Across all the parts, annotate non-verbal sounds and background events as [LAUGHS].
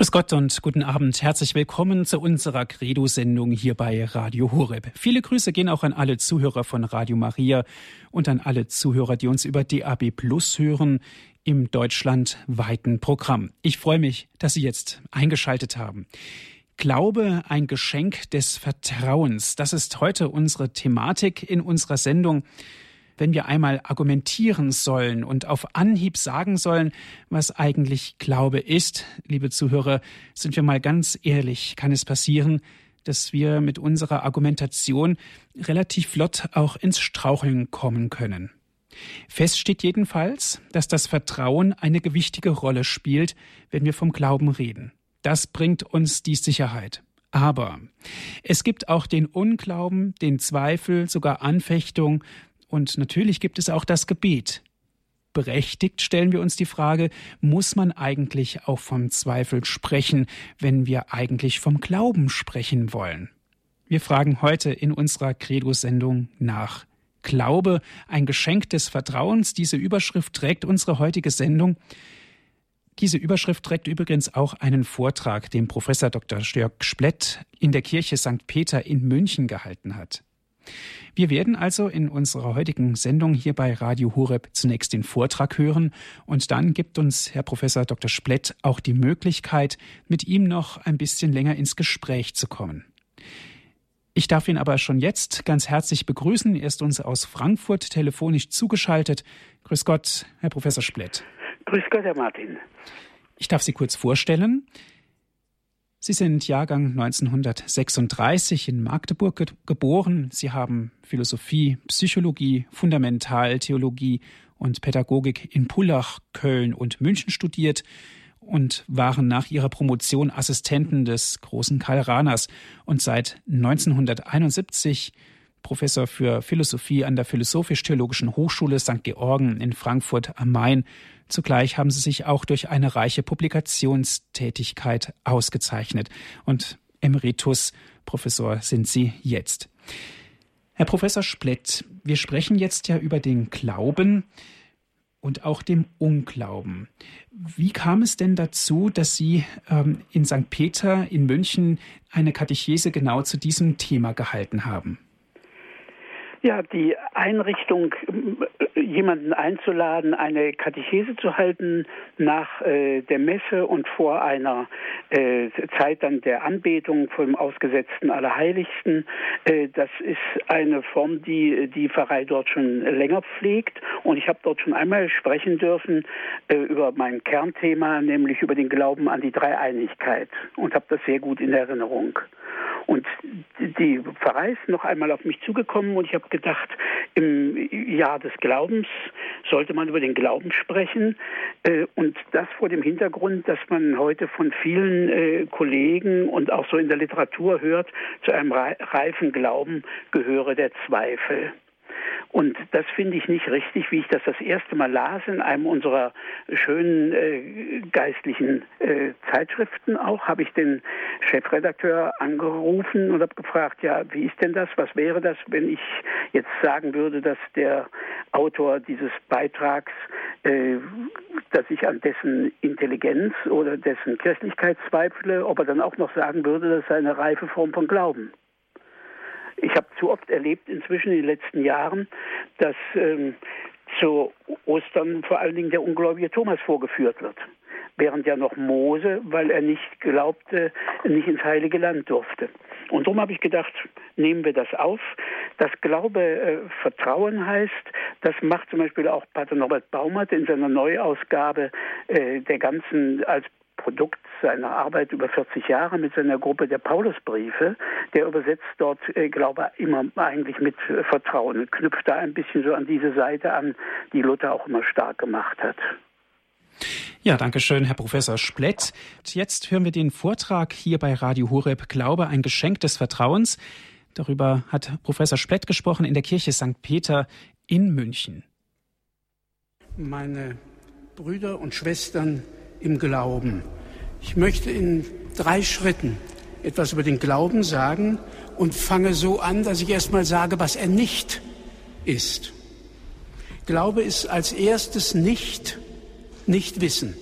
Grüß Gott und guten Abend. Herzlich willkommen zu unserer Credo-Sendung hier bei Radio Horeb. Viele Grüße gehen auch an alle Zuhörer von Radio Maria und an alle Zuhörer, die uns über DAB Plus hören im deutschlandweiten Programm. Ich freue mich, dass Sie jetzt eingeschaltet haben. Glaube, ein Geschenk des Vertrauens. Das ist heute unsere Thematik in unserer Sendung wenn wir einmal argumentieren sollen und auf Anhieb sagen sollen, was eigentlich Glaube ist, liebe Zuhörer, sind wir mal ganz ehrlich, kann es passieren, dass wir mit unserer Argumentation relativ flott auch ins Straucheln kommen können. Fest steht jedenfalls, dass das Vertrauen eine gewichtige Rolle spielt, wenn wir vom Glauben reden. Das bringt uns die Sicherheit. Aber es gibt auch den Unglauben, den Zweifel, sogar Anfechtung, und natürlich gibt es auch das Gebet. Berechtigt stellen wir uns die Frage, muss man eigentlich auch vom Zweifel sprechen, wenn wir eigentlich vom Glauben sprechen wollen? Wir fragen heute in unserer Credo-Sendung nach. Glaube, ein Geschenk des Vertrauens. Diese Überschrift trägt unsere heutige Sendung. Diese Überschrift trägt übrigens auch einen Vortrag, den Professor Dr. Jörg Splett in der Kirche St. Peter in München gehalten hat. Wir werden also in unserer heutigen Sendung hier bei Radio Horeb zunächst den Vortrag hören und dann gibt uns Herr Professor Dr. Splett auch die Möglichkeit, mit ihm noch ein bisschen länger ins Gespräch zu kommen. Ich darf ihn aber schon jetzt ganz herzlich begrüßen. Er ist uns aus Frankfurt telefonisch zugeschaltet. Grüß Gott, Herr Professor Splett. Grüß Gott, Herr Martin. Ich darf Sie kurz vorstellen. Sie sind Jahrgang 1936 in Magdeburg ge geboren. Sie haben Philosophie, Psychologie, Fundamentaltheologie und Pädagogik in Pullach, Köln und München studiert und waren nach ihrer Promotion Assistenten des großen Karl Rahners und seit 1971 Professor für Philosophie an der Philosophisch-Theologischen Hochschule St. Georgen in Frankfurt am Main Zugleich haben sie sich auch durch eine reiche Publikationstätigkeit ausgezeichnet. Und Emeritus Professor sind sie jetzt. Herr Professor Splett, wir sprechen jetzt ja über den Glauben und auch dem Unglauben. Wie kam es denn dazu, dass Sie ähm, in St. Peter in München eine Katechese genau zu diesem Thema gehalten haben? Ja, die Einrichtung, äh, jemanden einzuladen, eine Katechese zu halten nach äh, der Messe und vor einer äh, Zeit dann der Anbetung vor dem ausgesetzten Allerheiligsten, äh, das ist eine Form, die die Pfarrei dort schon länger pflegt. Und ich habe dort schon einmal sprechen dürfen äh, über mein Kernthema, nämlich über den Glauben an die Dreieinigkeit und habe das sehr gut in Erinnerung. Und die Pfarrei ist noch einmal auf mich zugekommen und ich habe gedacht, im Jahr des Glaubens sollte man über den Glauben sprechen. Äh, und das vor dem Hintergrund, dass man heute von vielen äh, Kollegen und auch so in der Literatur hört, zu einem reifen Glauben gehöre der Zweifel. Und das finde ich nicht richtig, wie ich das das erste Mal las in einem unserer schönen äh, geistlichen äh, Zeitschriften auch, habe ich den Chefredakteur angerufen und habe gefragt, ja, wie ist denn das? Was wäre das, wenn ich jetzt sagen würde, dass der Autor dieses Beitrags, äh, dass ich an dessen Intelligenz oder dessen Kirchlichkeit zweifle, ob er dann auch noch sagen würde, das sei eine reife Form von Glauben. Ich habe zu oft erlebt inzwischen in den letzten Jahren, dass ähm, zu Ostern vor allen Dingen der ungläubige Thomas vorgeführt wird. Während ja noch Mose, weil er nicht glaubte, nicht ins heilige Land durfte. Und darum habe ich gedacht, nehmen wir das auf. Das Glaube äh, Vertrauen heißt, das macht zum Beispiel auch Pater Norbert Baumert in seiner Neuausgabe äh, der ganzen als Produkt seiner Arbeit über 40 Jahre mit seiner Gruppe der Paulusbriefe. Der übersetzt dort, äh, glaube ich, immer eigentlich mit äh, Vertrauen und knüpft da ein bisschen so an diese Seite an, die Luther auch immer stark gemacht hat. Ja, danke schön, Herr Professor Splett. Jetzt hören wir den Vortrag hier bei Radio Horeb Glaube, ein Geschenk des Vertrauens. Darüber hat Professor Splett gesprochen in der Kirche St. Peter in München. Meine Brüder und Schwestern im Glauben. Ich möchte in drei Schritten etwas über den Glauben sagen und fange so an, dass ich erstmal sage, was er nicht ist. Glaube ist als erstes nicht nicht wissen.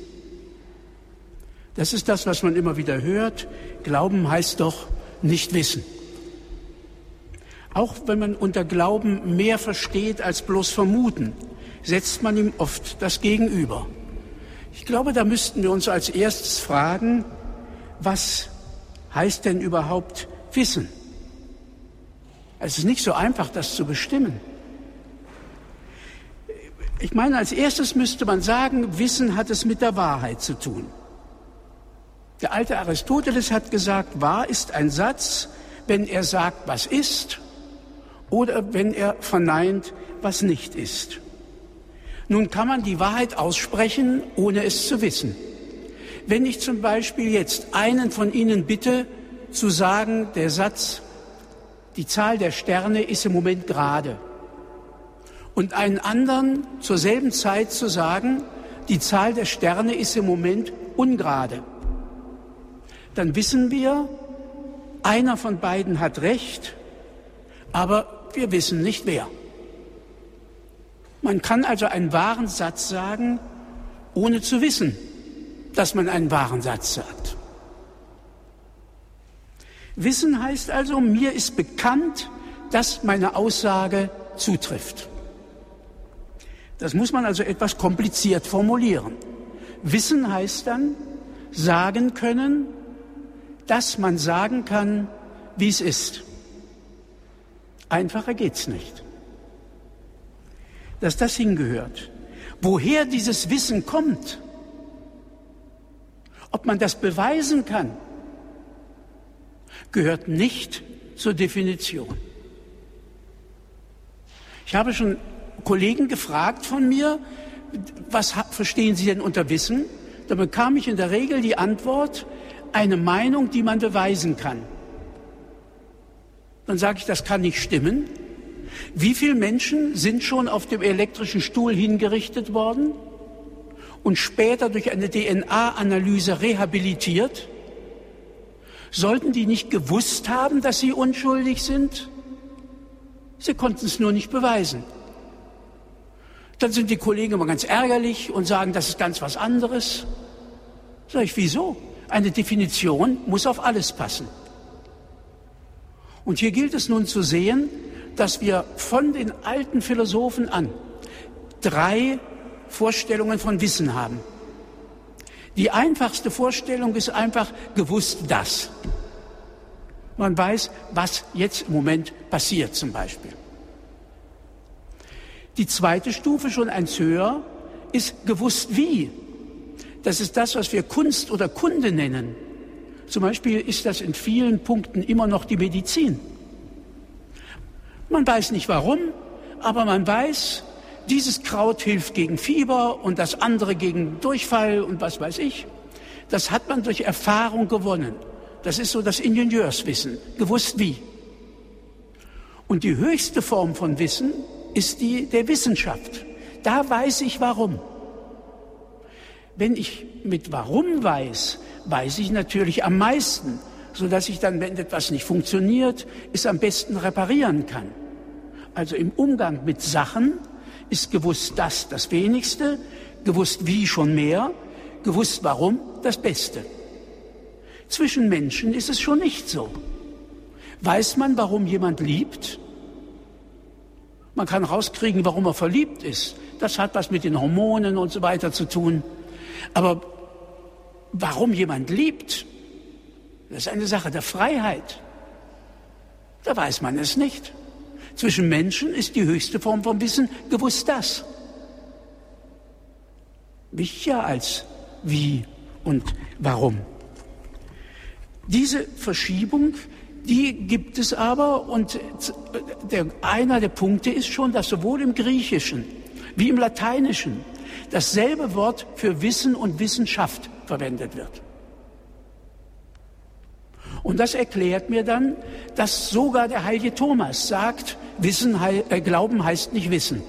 Das ist das, was man immer wieder hört. Glauben heißt doch nicht wissen. Auch wenn man unter Glauben mehr versteht als bloß vermuten, setzt man ihm oft das Gegenüber. Ich glaube, da müssten wir uns als erstes fragen, was heißt denn überhaupt Wissen? Es ist nicht so einfach, das zu bestimmen. Ich meine, als erstes müsste man sagen, Wissen hat es mit der Wahrheit zu tun. Der alte Aristoteles hat gesagt, wahr ist ein Satz, wenn er sagt, was ist, oder wenn er verneint, was nicht ist. Nun kann man die Wahrheit aussprechen, ohne es zu wissen. Wenn ich zum Beispiel jetzt einen von Ihnen bitte, zu sagen, der Satz, die Zahl der Sterne ist im Moment gerade, und einen anderen zur selben Zeit zu sagen, die Zahl der Sterne ist im Moment ungerade dann wissen wir, einer von beiden hat recht, aber wir wissen nicht wer. Man kann also einen wahren Satz sagen, ohne zu wissen, dass man einen wahren Satz sagt. Wissen heißt also, mir ist bekannt, dass meine Aussage zutrifft. Das muss man also etwas kompliziert formulieren. Wissen heißt dann, sagen können, dass man sagen kann, wie es ist. Einfacher geht's nicht. Dass das hingehört. Woher dieses Wissen kommt, ob man das beweisen kann, gehört nicht zur Definition. Ich habe schon Kollegen gefragt von mir, was verstehen Sie denn unter Wissen? Da bekam ich in der Regel die Antwort, eine Meinung, die man beweisen kann. Dann sage ich, das kann nicht stimmen. Wie viele Menschen sind schon auf dem elektrischen Stuhl hingerichtet worden und später durch eine DNA-Analyse rehabilitiert? Sollten die nicht gewusst haben, dass sie unschuldig sind? Sie konnten es nur nicht beweisen. Dann sind die Kollegen immer ganz ärgerlich und sagen, das ist ganz was anderes. Sag ich, wieso? Eine Definition muss auf alles passen. Und hier gilt es nun zu sehen, dass wir von den alten Philosophen an drei Vorstellungen von Wissen haben. Die einfachste Vorstellung ist einfach gewusst das. Man weiß, was jetzt im Moment passiert zum Beispiel. Die zweite Stufe, schon eins höher, ist gewusst wie. Das ist das, was wir Kunst oder Kunde nennen. Zum Beispiel ist das in vielen Punkten immer noch die Medizin. Man weiß nicht warum, aber man weiß, dieses Kraut hilft gegen Fieber und das andere gegen Durchfall und was weiß ich. Das hat man durch Erfahrung gewonnen. Das ist so das Ingenieurswissen, gewusst wie. Und die höchste Form von Wissen ist die der Wissenschaft. Da weiß ich warum. Wenn ich mit Warum weiß, weiß ich natürlich am meisten, so dass ich dann, wenn etwas nicht funktioniert, es am besten reparieren kann. Also im Umgang mit Sachen ist gewusst das das wenigste, gewusst wie schon mehr, gewusst warum das Beste. Zwischen Menschen ist es schon nicht so. Weiß man, warum jemand liebt? Man kann rauskriegen, warum er verliebt ist. Das hat was mit den Hormonen und so weiter zu tun. Aber warum jemand liebt, das ist eine Sache der Freiheit. Da weiß man es nicht. Zwischen Menschen ist die höchste Form von Wissen gewusst das. Wichtiger als wie und warum. Diese Verschiebung, die gibt es aber und der, einer der Punkte ist schon, dass sowohl im Griechischen wie im Lateinischen dasselbe Wort für Wissen und Wissenschaft verwendet wird. Und das erklärt mir dann, dass sogar der heilige Thomas sagt, Wissen, äh, Glauben heißt nicht Wissen.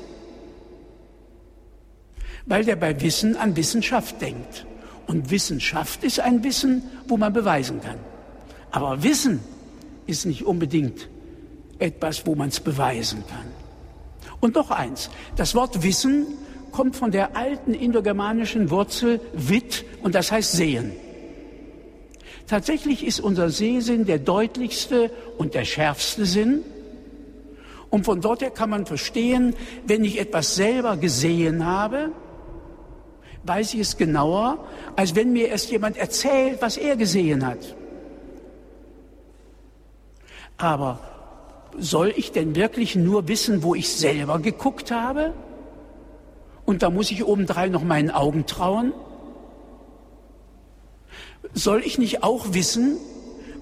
Weil der bei Wissen an Wissenschaft denkt. Und Wissenschaft ist ein Wissen, wo man beweisen kann. Aber Wissen ist nicht unbedingt etwas, wo man es beweisen kann. Und noch eins, das Wort Wissen kommt von der alten indogermanischen Wurzel wit und das heißt sehen. Tatsächlich ist unser Sehsinn der deutlichste und der schärfste Sinn. Und von dort her kann man verstehen, wenn ich etwas selber gesehen habe, weiß ich es genauer, als wenn mir erst jemand erzählt, was er gesehen hat. Aber soll ich denn wirklich nur wissen, wo ich selber geguckt habe? Und da muss ich obendrein noch meinen Augen trauen? Soll ich nicht auch wissen,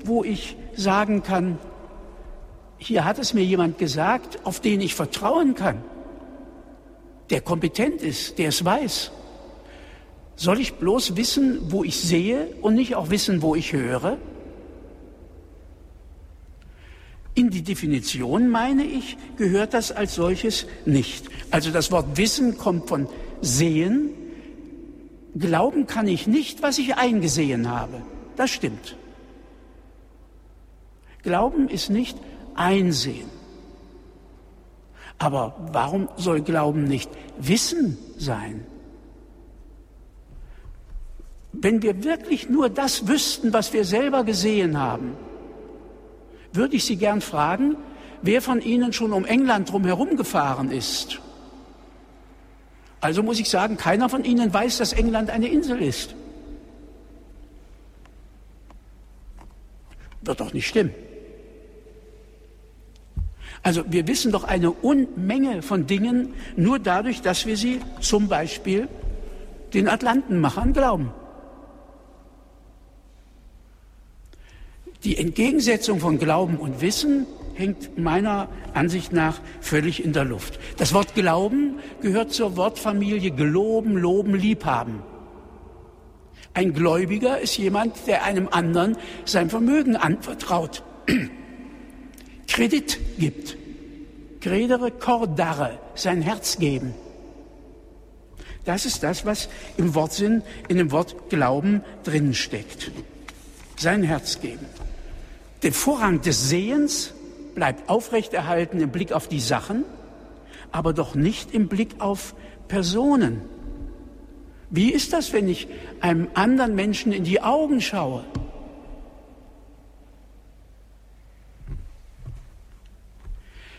wo ich sagen kann, hier hat es mir jemand gesagt, auf den ich vertrauen kann, der kompetent ist, der es weiß? Soll ich bloß wissen, wo ich sehe und nicht auch wissen, wo ich höre? In die Definition, meine ich, gehört das als solches nicht. Also das Wort Wissen kommt von Sehen. Glauben kann ich nicht, was ich eingesehen habe. Das stimmt. Glauben ist nicht Einsehen. Aber warum soll Glauben nicht Wissen sein? Wenn wir wirklich nur das wüssten, was wir selber gesehen haben, würde ich Sie gern fragen, wer von Ihnen schon um England drumherum gefahren ist. Also muss ich sagen, keiner von Ihnen weiß, dass England eine Insel ist. Wird doch nicht stimmen. Also wir wissen doch eine Unmenge von Dingen nur dadurch, dass wir sie zum Beispiel den Atlantenmachern glauben. Die Entgegensetzung von Glauben und Wissen hängt meiner Ansicht nach völlig in der Luft. Das Wort Glauben gehört zur Wortfamilie geloben, loben, liebhaben. Ein Gläubiger ist jemand, der einem anderen sein Vermögen anvertraut, [CLEARS THROAT] Kredit gibt, credere cordare, sein Herz geben. Das ist das, was im Wortsinn, in dem Wort Glauben drin steckt. Sein Herz geben. Der Vorrang des Sehens bleibt aufrechterhalten im Blick auf die Sachen, aber doch nicht im Blick auf Personen. Wie ist das, wenn ich einem anderen Menschen in die Augen schaue?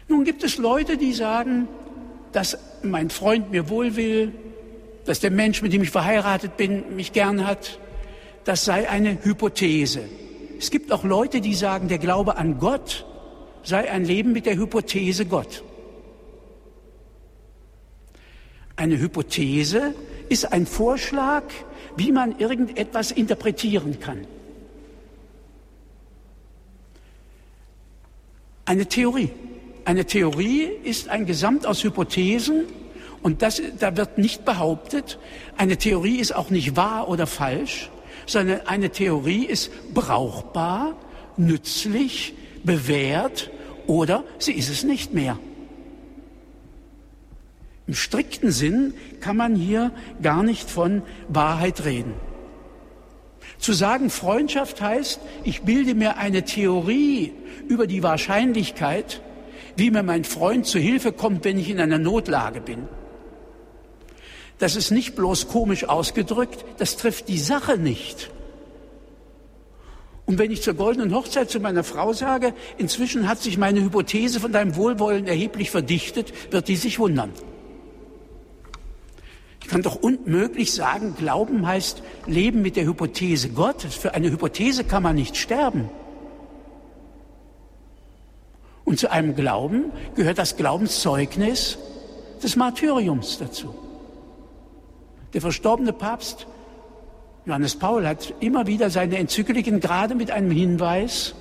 Nun gibt es Leute, die sagen, dass mein Freund mir wohl will, dass der Mensch, mit dem ich verheiratet bin, mich gern hat. Das sei eine Hypothese. Es gibt auch Leute, die sagen, der Glaube an Gott sei ein Leben mit der Hypothese Gott. Eine Hypothese ist ein Vorschlag, wie man irgendetwas interpretieren kann. Eine Theorie. Eine Theorie ist ein Gesamt aus Hypothesen und das, da wird nicht behauptet, eine Theorie ist auch nicht wahr oder falsch, sondern eine Theorie ist brauchbar, nützlich, bewährt oder sie ist es nicht mehr. Im strikten Sinn kann man hier gar nicht von Wahrheit reden. Zu sagen, Freundschaft heißt, ich bilde mir eine Theorie über die Wahrscheinlichkeit, wie mir mein Freund zu Hilfe kommt, wenn ich in einer Notlage bin. Das ist nicht bloß komisch ausgedrückt, das trifft die Sache nicht. Und wenn ich zur goldenen Hochzeit zu meiner Frau sage, inzwischen hat sich meine Hypothese von deinem Wohlwollen erheblich verdichtet, wird die sich wundern. Ich kann doch unmöglich sagen, Glauben heißt Leben mit der Hypothese Gott. Für eine Hypothese kann man nicht sterben. Und zu einem Glauben gehört das Glaubenszeugnis des Martyriums dazu. Der verstorbene Papst Johannes Paul hat immer wieder seine Enzykliken gerade mit einem Hinweis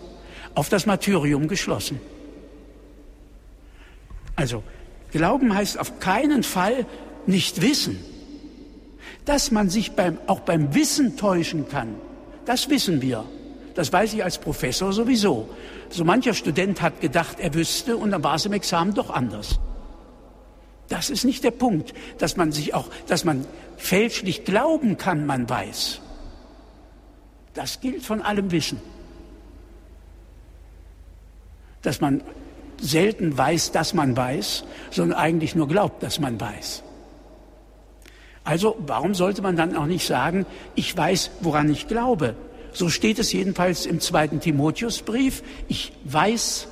auf das Martyrium geschlossen. Also, Glauben heißt auf keinen Fall nicht wissen. Dass man sich beim, auch beim Wissen täuschen kann, das wissen wir. Das weiß ich als Professor sowieso. So mancher Student hat gedacht, er wüsste und dann war es im Examen doch anders. Das ist nicht der Punkt, dass man sich auch, dass man fälschlich glauben kann, man weiß. Das gilt von allem Wissen. Dass man selten weiß, dass man weiß, sondern eigentlich nur glaubt, dass man weiß. Also warum sollte man dann auch nicht sagen, ich weiß, woran ich glaube, So steht es jedenfalls im zweiten Timotheusbrief. Ich weiß,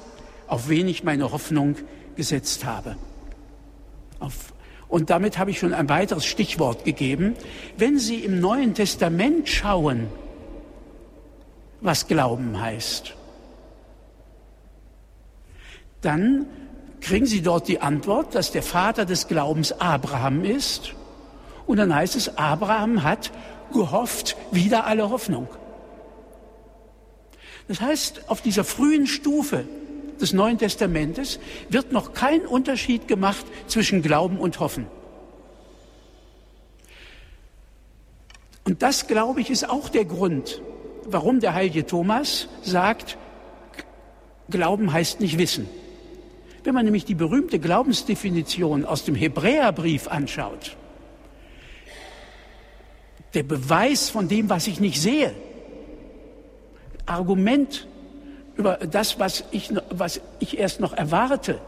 auf wen ich meine Hoffnung gesetzt habe. Auf, und damit habe ich schon ein weiteres Stichwort gegeben. Wenn Sie im Neuen Testament schauen, was Glauben heißt, dann kriegen Sie dort die Antwort, dass der Vater des Glaubens Abraham ist. Und dann heißt es, Abraham hat gehofft, wieder alle Hoffnung. Das heißt, auf dieser frühen Stufe des Neuen Testamentes wird noch kein Unterschied gemacht zwischen Glauben und Hoffen. Und das, glaube ich, ist auch der Grund, warum der heilige Thomas sagt, Glauben heißt nicht Wissen. Wenn man nämlich die berühmte Glaubensdefinition aus dem Hebräerbrief anschaut, der Beweis von dem, was ich nicht sehe, Argument über das, was ich, was ich erst noch erwarte,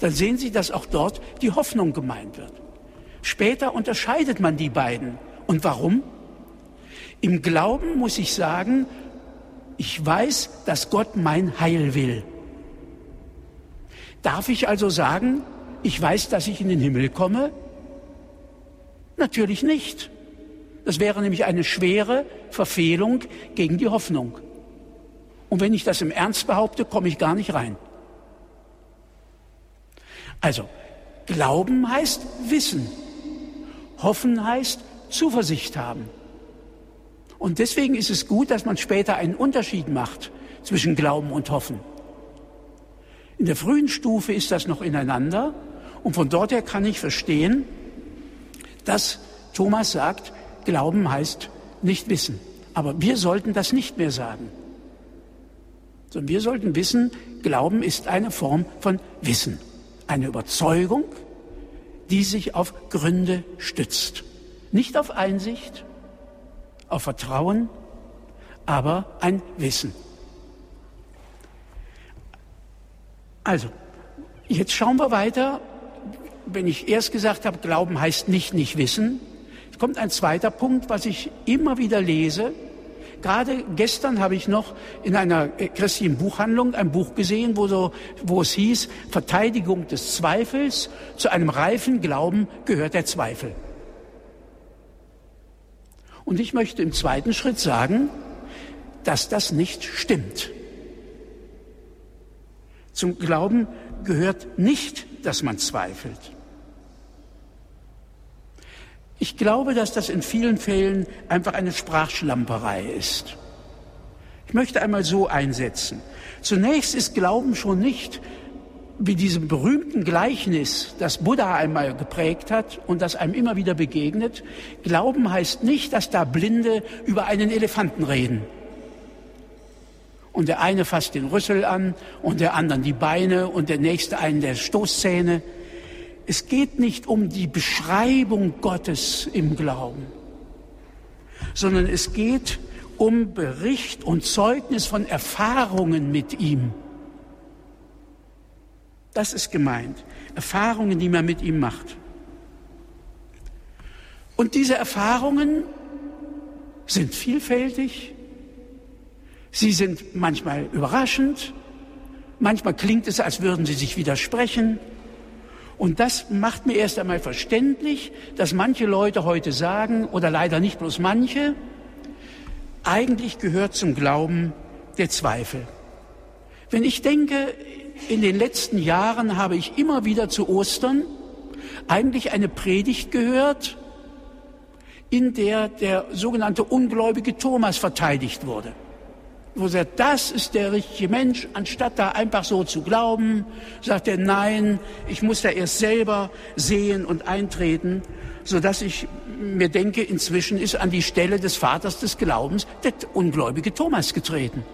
dann sehen Sie, dass auch dort die Hoffnung gemeint wird. Später unterscheidet man die beiden. Und warum? Im Glauben muss ich sagen, ich weiß, dass Gott mein Heil will. Darf ich also sagen, ich weiß, dass ich in den Himmel komme? Natürlich nicht. Das wäre nämlich eine schwere Verfehlung gegen die Hoffnung. Und wenn ich das im Ernst behaupte, komme ich gar nicht rein. Also, Glauben heißt Wissen. Hoffen heißt Zuversicht haben. Und deswegen ist es gut, dass man später einen Unterschied macht zwischen Glauben und Hoffen. In der frühen Stufe ist das noch ineinander und von dort her kann ich verstehen, dass Thomas sagt, Glauben heißt nicht wissen. Aber wir sollten das nicht mehr sagen. Sondern wir sollten wissen, Glauben ist eine Form von Wissen, eine Überzeugung, die sich auf Gründe stützt. Nicht auf Einsicht, auf Vertrauen, aber ein Wissen. Also, jetzt schauen wir weiter. Wenn ich erst gesagt habe, Glauben heißt nicht nicht wissen, kommt ein zweiter Punkt, was ich immer wieder lese. Gerade gestern habe ich noch in einer christlichen Buchhandlung ein Buch gesehen, wo, so, wo es hieß, Verteidigung des Zweifels, zu einem reifen Glauben gehört der Zweifel. Und ich möchte im zweiten Schritt sagen, dass das nicht stimmt. Zum Glauben gehört nicht, dass man zweifelt. Ich glaube, dass das in vielen Fällen einfach eine Sprachschlamperei ist. Ich möchte einmal so einsetzen. Zunächst ist Glauben schon nicht wie diesem berühmten Gleichnis, das Buddha einmal geprägt hat und das einem immer wieder begegnet. Glauben heißt nicht, dass da Blinde über einen Elefanten reden und der eine fasst den Rüssel an und der andere die Beine und der nächste einen der Stoßzähne. Es geht nicht um die Beschreibung Gottes im Glauben, sondern es geht um Bericht und Zeugnis von Erfahrungen mit ihm. Das ist gemeint. Erfahrungen, die man mit ihm macht. Und diese Erfahrungen sind vielfältig, Sie sind manchmal überraschend, manchmal klingt es, als würden sie sich widersprechen. Und das macht mir erst einmal verständlich, dass manche Leute heute sagen, oder leider nicht bloß manche, eigentlich gehört zum Glauben der Zweifel. Wenn ich denke, in den letzten Jahren habe ich immer wieder zu Ostern eigentlich eine Predigt gehört, in der der sogenannte ungläubige Thomas verteidigt wurde wo er sagt, das ist der richtige Mensch, anstatt da einfach so zu glauben, sagt er, nein, ich muss da erst selber sehen und eintreten, so dass ich mir denke, inzwischen ist an die Stelle des Vaters des Glaubens der ungläubige Thomas getreten.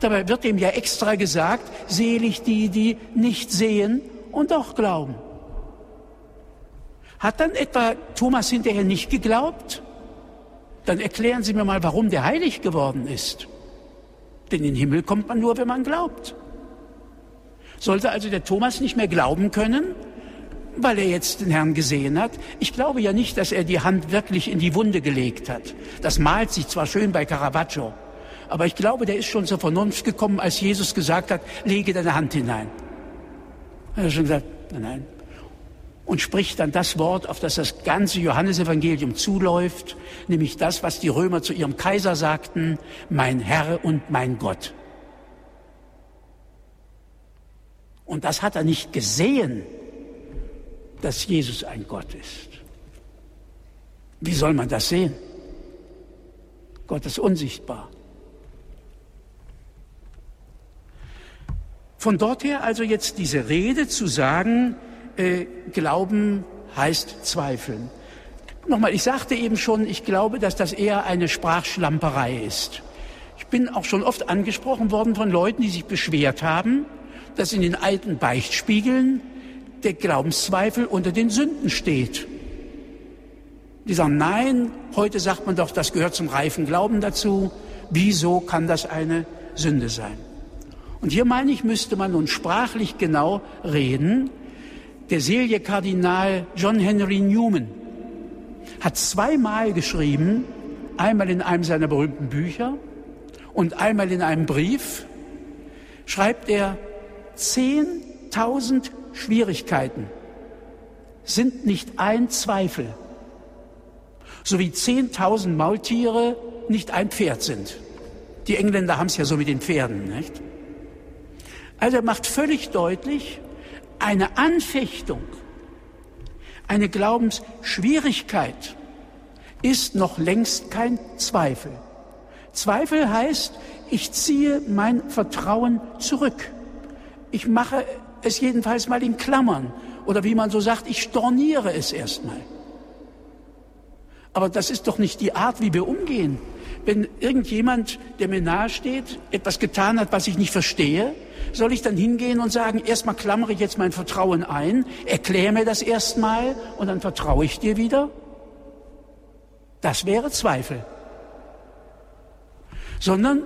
Dabei wird ihm ja extra gesagt, selig die, die nicht sehen und doch glauben. Hat dann etwa Thomas hinterher nicht geglaubt? Dann erklären Sie mir mal, warum der heilig geworden ist. Denn in den Himmel kommt man nur, wenn man glaubt. Sollte also der Thomas nicht mehr glauben können, weil er jetzt den Herrn gesehen hat. Ich glaube ja nicht, dass er die Hand wirklich in die Wunde gelegt hat. Das malt sich zwar schön bei Caravaggio, aber ich glaube, der ist schon zur Vernunft gekommen, als Jesus gesagt hat, lege deine Hand hinein. Er hat schon gesagt, nein, nein. Und spricht dann das Wort, auf das das ganze Johannesevangelium zuläuft, nämlich das, was die Römer zu ihrem Kaiser sagten, mein Herr und mein Gott. Und das hat er nicht gesehen, dass Jesus ein Gott ist. Wie soll man das sehen? Gott ist unsichtbar. Von dort her also jetzt diese Rede zu sagen, äh, Glauben heißt Zweifeln. Nochmal, ich sagte eben schon, ich glaube, dass das eher eine Sprachschlamperei ist. Ich bin auch schon oft angesprochen worden von Leuten, die sich beschwert haben, dass in den alten Beichtspiegeln der Glaubenszweifel unter den Sünden steht. Die sagen, nein, heute sagt man doch, das gehört zum reifen Glauben dazu. Wieso kann das eine Sünde sein? Und hier meine ich, müsste man nun sprachlich genau reden. Der Selige Kardinal John Henry Newman hat zweimal geschrieben, einmal in einem seiner berühmten Bücher und einmal in einem Brief, schreibt er, 10.000 Schwierigkeiten sind nicht ein Zweifel, so wie 10.000 Maultiere nicht ein Pferd sind. Die Engländer haben es ja so mit den Pferden, nicht? Also er macht völlig deutlich, eine Anfechtung, eine Glaubensschwierigkeit ist noch längst kein Zweifel. Zweifel heißt, ich ziehe mein Vertrauen zurück. Ich mache es jedenfalls mal in Klammern. Oder wie man so sagt, ich storniere es erstmal. Aber das ist doch nicht die Art, wie wir umgehen. Wenn irgendjemand, der mir nahesteht, etwas getan hat, was ich nicht verstehe, soll ich dann hingehen und sagen, erstmal klammere ich jetzt mein Vertrauen ein, erkläre mir das erstmal und dann vertraue ich dir wieder? Das wäre Zweifel. Sondern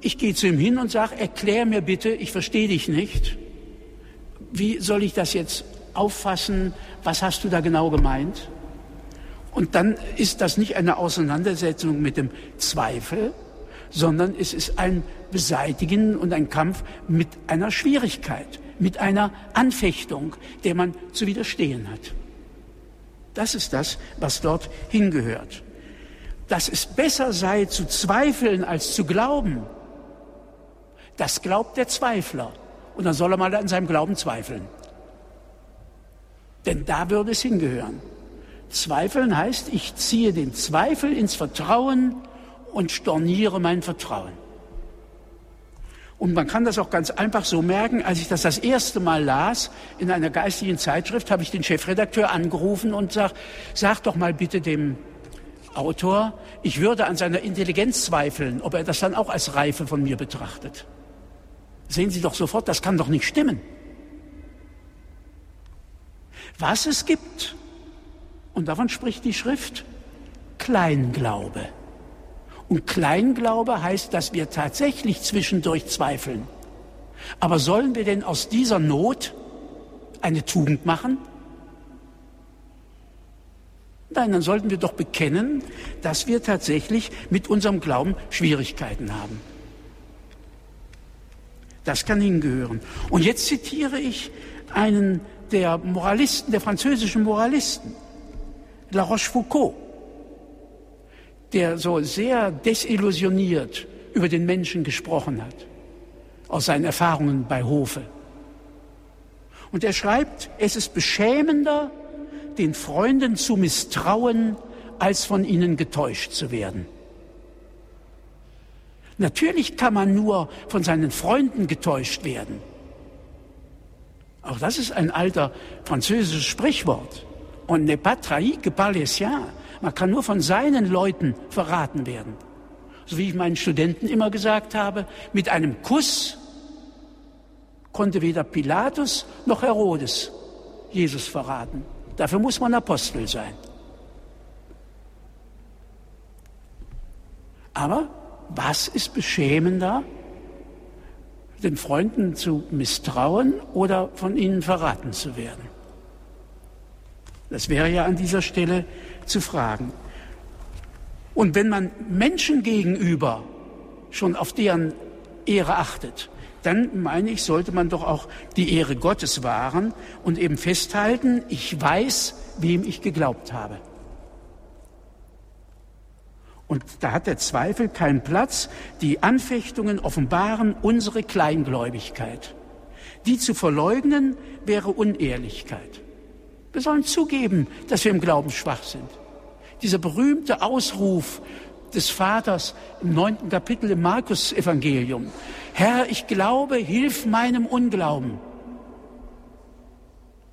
ich gehe zu ihm hin und sage, erklär mir bitte, ich verstehe dich nicht. Wie soll ich das jetzt auffassen? Was hast du da genau gemeint? Und dann ist das nicht eine Auseinandersetzung mit dem Zweifel, sondern es ist ein Beseitigen und ein Kampf mit einer Schwierigkeit, mit einer Anfechtung, der man zu widerstehen hat. Das ist das, was dort hingehört. Dass es besser sei zu zweifeln als zu glauben, das glaubt der Zweifler. Und dann soll er mal an seinem Glauben zweifeln. Denn da würde es hingehören. Zweifeln heißt, ich ziehe den Zweifel ins Vertrauen und storniere mein Vertrauen. Und man kann das auch ganz einfach so merken, als ich das das erste Mal las in einer geistigen Zeitschrift, habe ich den Chefredakteur angerufen und sag, sag doch mal bitte dem Autor, ich würde an seiner Intelligenz zweifeln, ob er das dann auch als Reife von mir betrachtet. Sehen Sie doch sofort, das kann doch nicht stimmen. Was es gibt, und davon spricht die Schrift, Kleinglaube. Und Kleinglaube heißt, dass wir tatsächlich zwischendurch zweifeln. Aber sollen wir denn aus dieser Not eine Tugend machen? Nein, dann sollten wir doch bekennen, dass wir tatsächlich mit unserem Glauben Schwierigkeiten haben. Das kann hingehören. Und jetzt zitiere ich einen der Moralisten, der französischen Moralisten. La Rochefoucauld, der so sehr desillusioniert über den Menschen gesprochen hat, aus seinen Erfahrungen bei Hofe. Und er schreibt, es ist beschämender, den Freunden zu misstrauen, als von ihnen getäuscht zu werden. Natürlich kann man nur von seinen Freunden getäuscht werden. Auch das ist ein alter französisches Sprichwort. On n'est pas trahi que par les siens. Man kann nur von seinen Leuten verraten werden. So wie ich meinen Studenten immer gesagt habe, mit einem Kuss konnte weder Pilatus noch Herodes Jesus verraten. Dafür muss man Apostel sein. Aber was ist beschämender, den Freunden zu misstrauen oder von ihnen verraten zu werden? Das wäre ja an dieser Stelle zu fragen. Und wenn man Menschen gegenüber schon auf deren Ehre achtet, dann meine ich, sollte man doch auch die Ehre Gottes wahren und eben festhalten, ich weiß, wem ich geglaubt habe. Und da hat der Zweifel keinen Platz. Die Anfechtungen offenbaren unsere Kleingläubigkeit. Die zu verleugnen wäre Unehrlichkeit. Wir sollen zugeben, dass wir im Glauben schwach sind. Dieser berühmte Ausruf des Vaters im neunten Kapitel im Markus-Evangelium. Herr, ich glaube, hilf meinem Unglauben.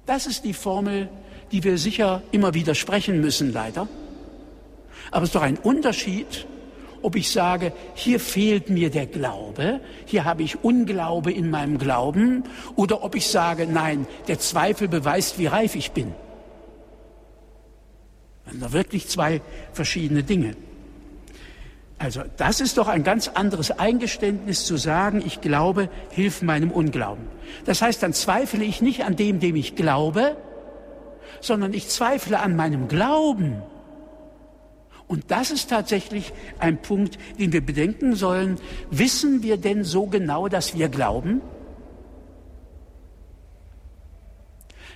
Das ist die Formel, die wir sicher immer wieder sprechen müssen, leider. Aber es ist doch ein Unterschied, ob ich sage, hier fehlt mir der Glaube, hier habe ich Unglaube in meinem Glauben, oder ob ich sage, nein, der Zweifel beweist, wie reif ich bin. Das sind wirklich zwei verschiedene Dinge. Also das ist doch ein ganz anderes Eingeständnis zu sagen, ich glaube, hilf meinem Unglauben. Das heißt, dann zweifle ich nicht an dem, dem ich glaube, sondern ich zweifle an meinem Glauben. Und das ist tatsächlich ein Punkt, den wir bedenken sollen. Wissen wir denn so genau, dass wir glauben?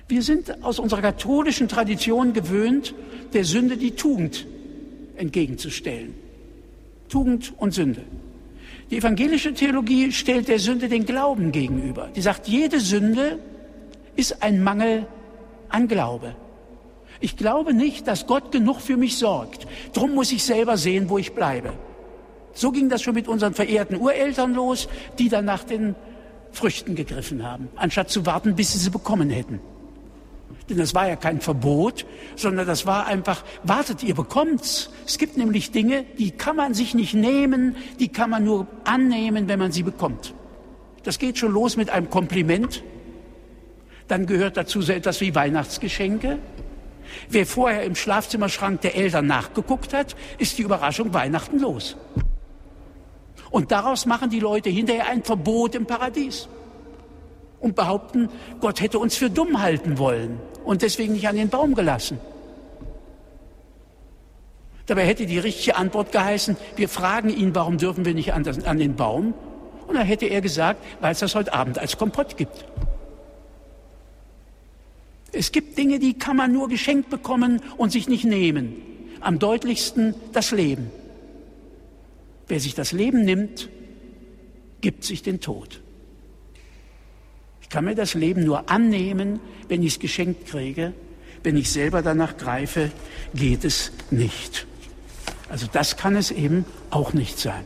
Wir sind aus unserer katholischen Tradition gewöhnt, der Sünde die Tugend entgegenzustellen. Tugend und Sünde. Die evangelische Theologie stellt der Sünde den Glauben gegenüber. Die sagt, jede Sünde ist ein Mangel an Glaube. Ich glaube nicht, dass Gott genug für mich sorgt. Drum muss ich selber sehen, wo ich bleibe. So ging das schon mit unseren verehrten Ureltern los, die dann nach den Früchten gegriffen haben, anstatt zu warten, bis sie sie bekommen hätten. Denn das war ja kein Verbot, sondern das war einfach, wartet, ihr bekommt's. Es gibt nämlich Dinge, die kann man sich nicht nehmen, die kann man nur annehmen, wenn man sie bekommt. Das geht schon los mit einem Kompliment. Dann gehört dazu so etwas wie Weihnachtsgeschenke. Wer vorher im Schlafzimmerschrank der Eltern nachgeguckt hat, ist die Überraschung Weihnachten los. Und daraus machen die Leute hinterher ein Verbot im Paradies und behaupten, Gott hätte uns für dumm halten wollen und deswegen nicht an den Baum gelassen. Dabei hätte die richtige Antwort geheißen, wir fragen ihn, warum dürfen wir nicht an, den Baum? Und dann hätte er gesagt, weil es das heute Abend als Kompott gibt. Es gibt Dinge, die kann man nur geschenkt bekommen und sich nicht nehmen. Am deutlichsten das Leben. Wer sich das Leben nimmt, gibt sich den Tod. Ich kann mir das Leben nur annehmen, wenn ich es geschenkt kriege. Wenn ich selber danach greife, geht es nicht. Also das kann es eben auch nicht sein.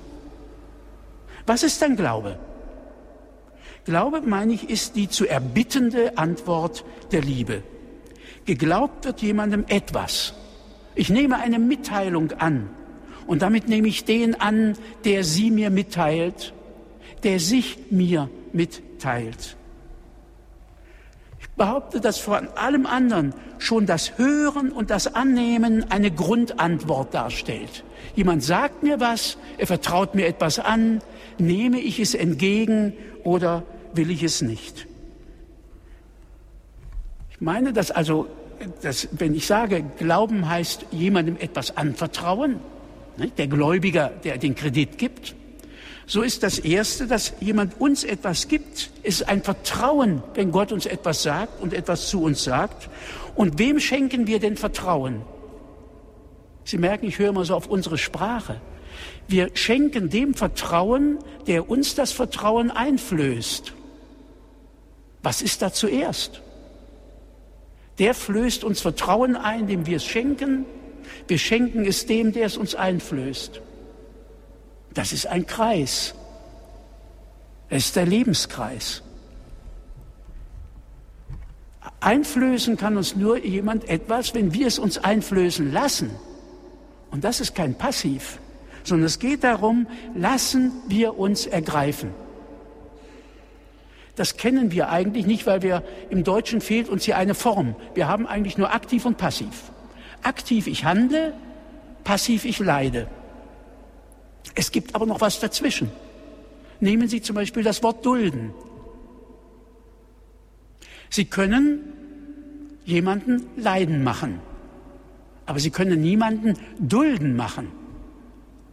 Was ist dann Glaube? Glaube, meine ich, ist die zu erbittende Antwort der Liebe. Geglaubt wird jemandem etwas. Ich nehme eine Mitteilung an und damit nehme ich den an, der sie mir mitteilt, der sich mir mitteilt. Ich behaupte, dass von allem anderen schon das Hören und das Annehmen eine Grundantwort darstellt. Jemand sagt mir was, er vertraut mir etwas an, nehme ich es entgegen oder will ich es nicht? Ich meine, dass also, dass, wenn ich sage, Glauben heißt jemandem etwas anvertrauen, ne, der Gläubiger, der den Kredit gibt, so ist das Erste, dass jemand uns etwas gibt, ist ein Vertrauen, wenn Gott uns etwas sagt und etwas zu uns sagt. Und wem schenken wir denn Vertrauen? Sie merken, ich höre immer so auf unsere Sprache. Wir schenken dem Vertrauen, der uns das Vertrauen einflößt. Was ist da zuerst? Der flößt uns Vertrauen ein, dem wir es schenken. Wir schenken es dem, der es uns einflößt. Das ist ein Kreis. Es ist der Lebenskreis. Einflößen kann uns nur jemand etwas, wenn wir es uns einflößen lassen. Und das ist kein Passiv, sondern es geht darum, lassen wir uns ergreifen. Das kennen wir eigentlich nicht, weil wir im Deutschen fehlt uns hier eine Form. Wir haben eigentlich nur aktiv und passiv. Aktiv ich handle, passiv ich leide. Es gibt aber noch was dazwischen. Nehmen Sie zum Beispiel das Wort dulden. Sie können jemanden leiden machen. Aber sie können niemanden dulden machen.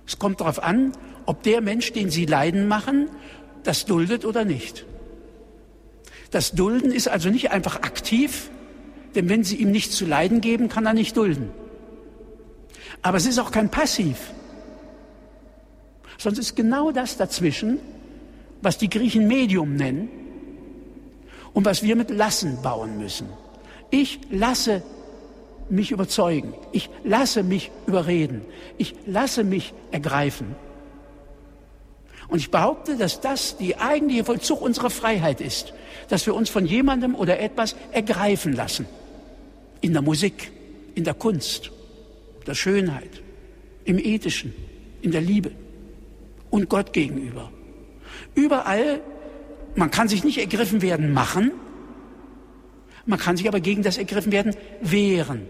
Es kommt darauf an, ob der Mensch, den sie leiden machen, das duldet oder nicht. Das Dulden ist also nicht einfach aktiv, denn wenn sie ihm nichts zu leiden geben, kann er nicht dulden. Aber es ist auch kein Passiv. Sonst ist genau das dazwischen, was die Griechen Medium nennen und was wir mit Lassen bauen müssen. Ich lasse mich überzeugen. Ich lasse mich überreden. Ich lasse mich ergreifen. Und ich behaupte, dass das die eigentliche Vollzug unserer Freiheit ist, dass wir uns von jemandem oder etwas ergreifen lassen. In der Musik, in der Kunst, der Schönheit, im Ethischen, in der Liebe und Gott gegenüber. Überall, man kann sich nicht ergriffen werden machen, man kann sich aber gegen das ergriffen werden wehren.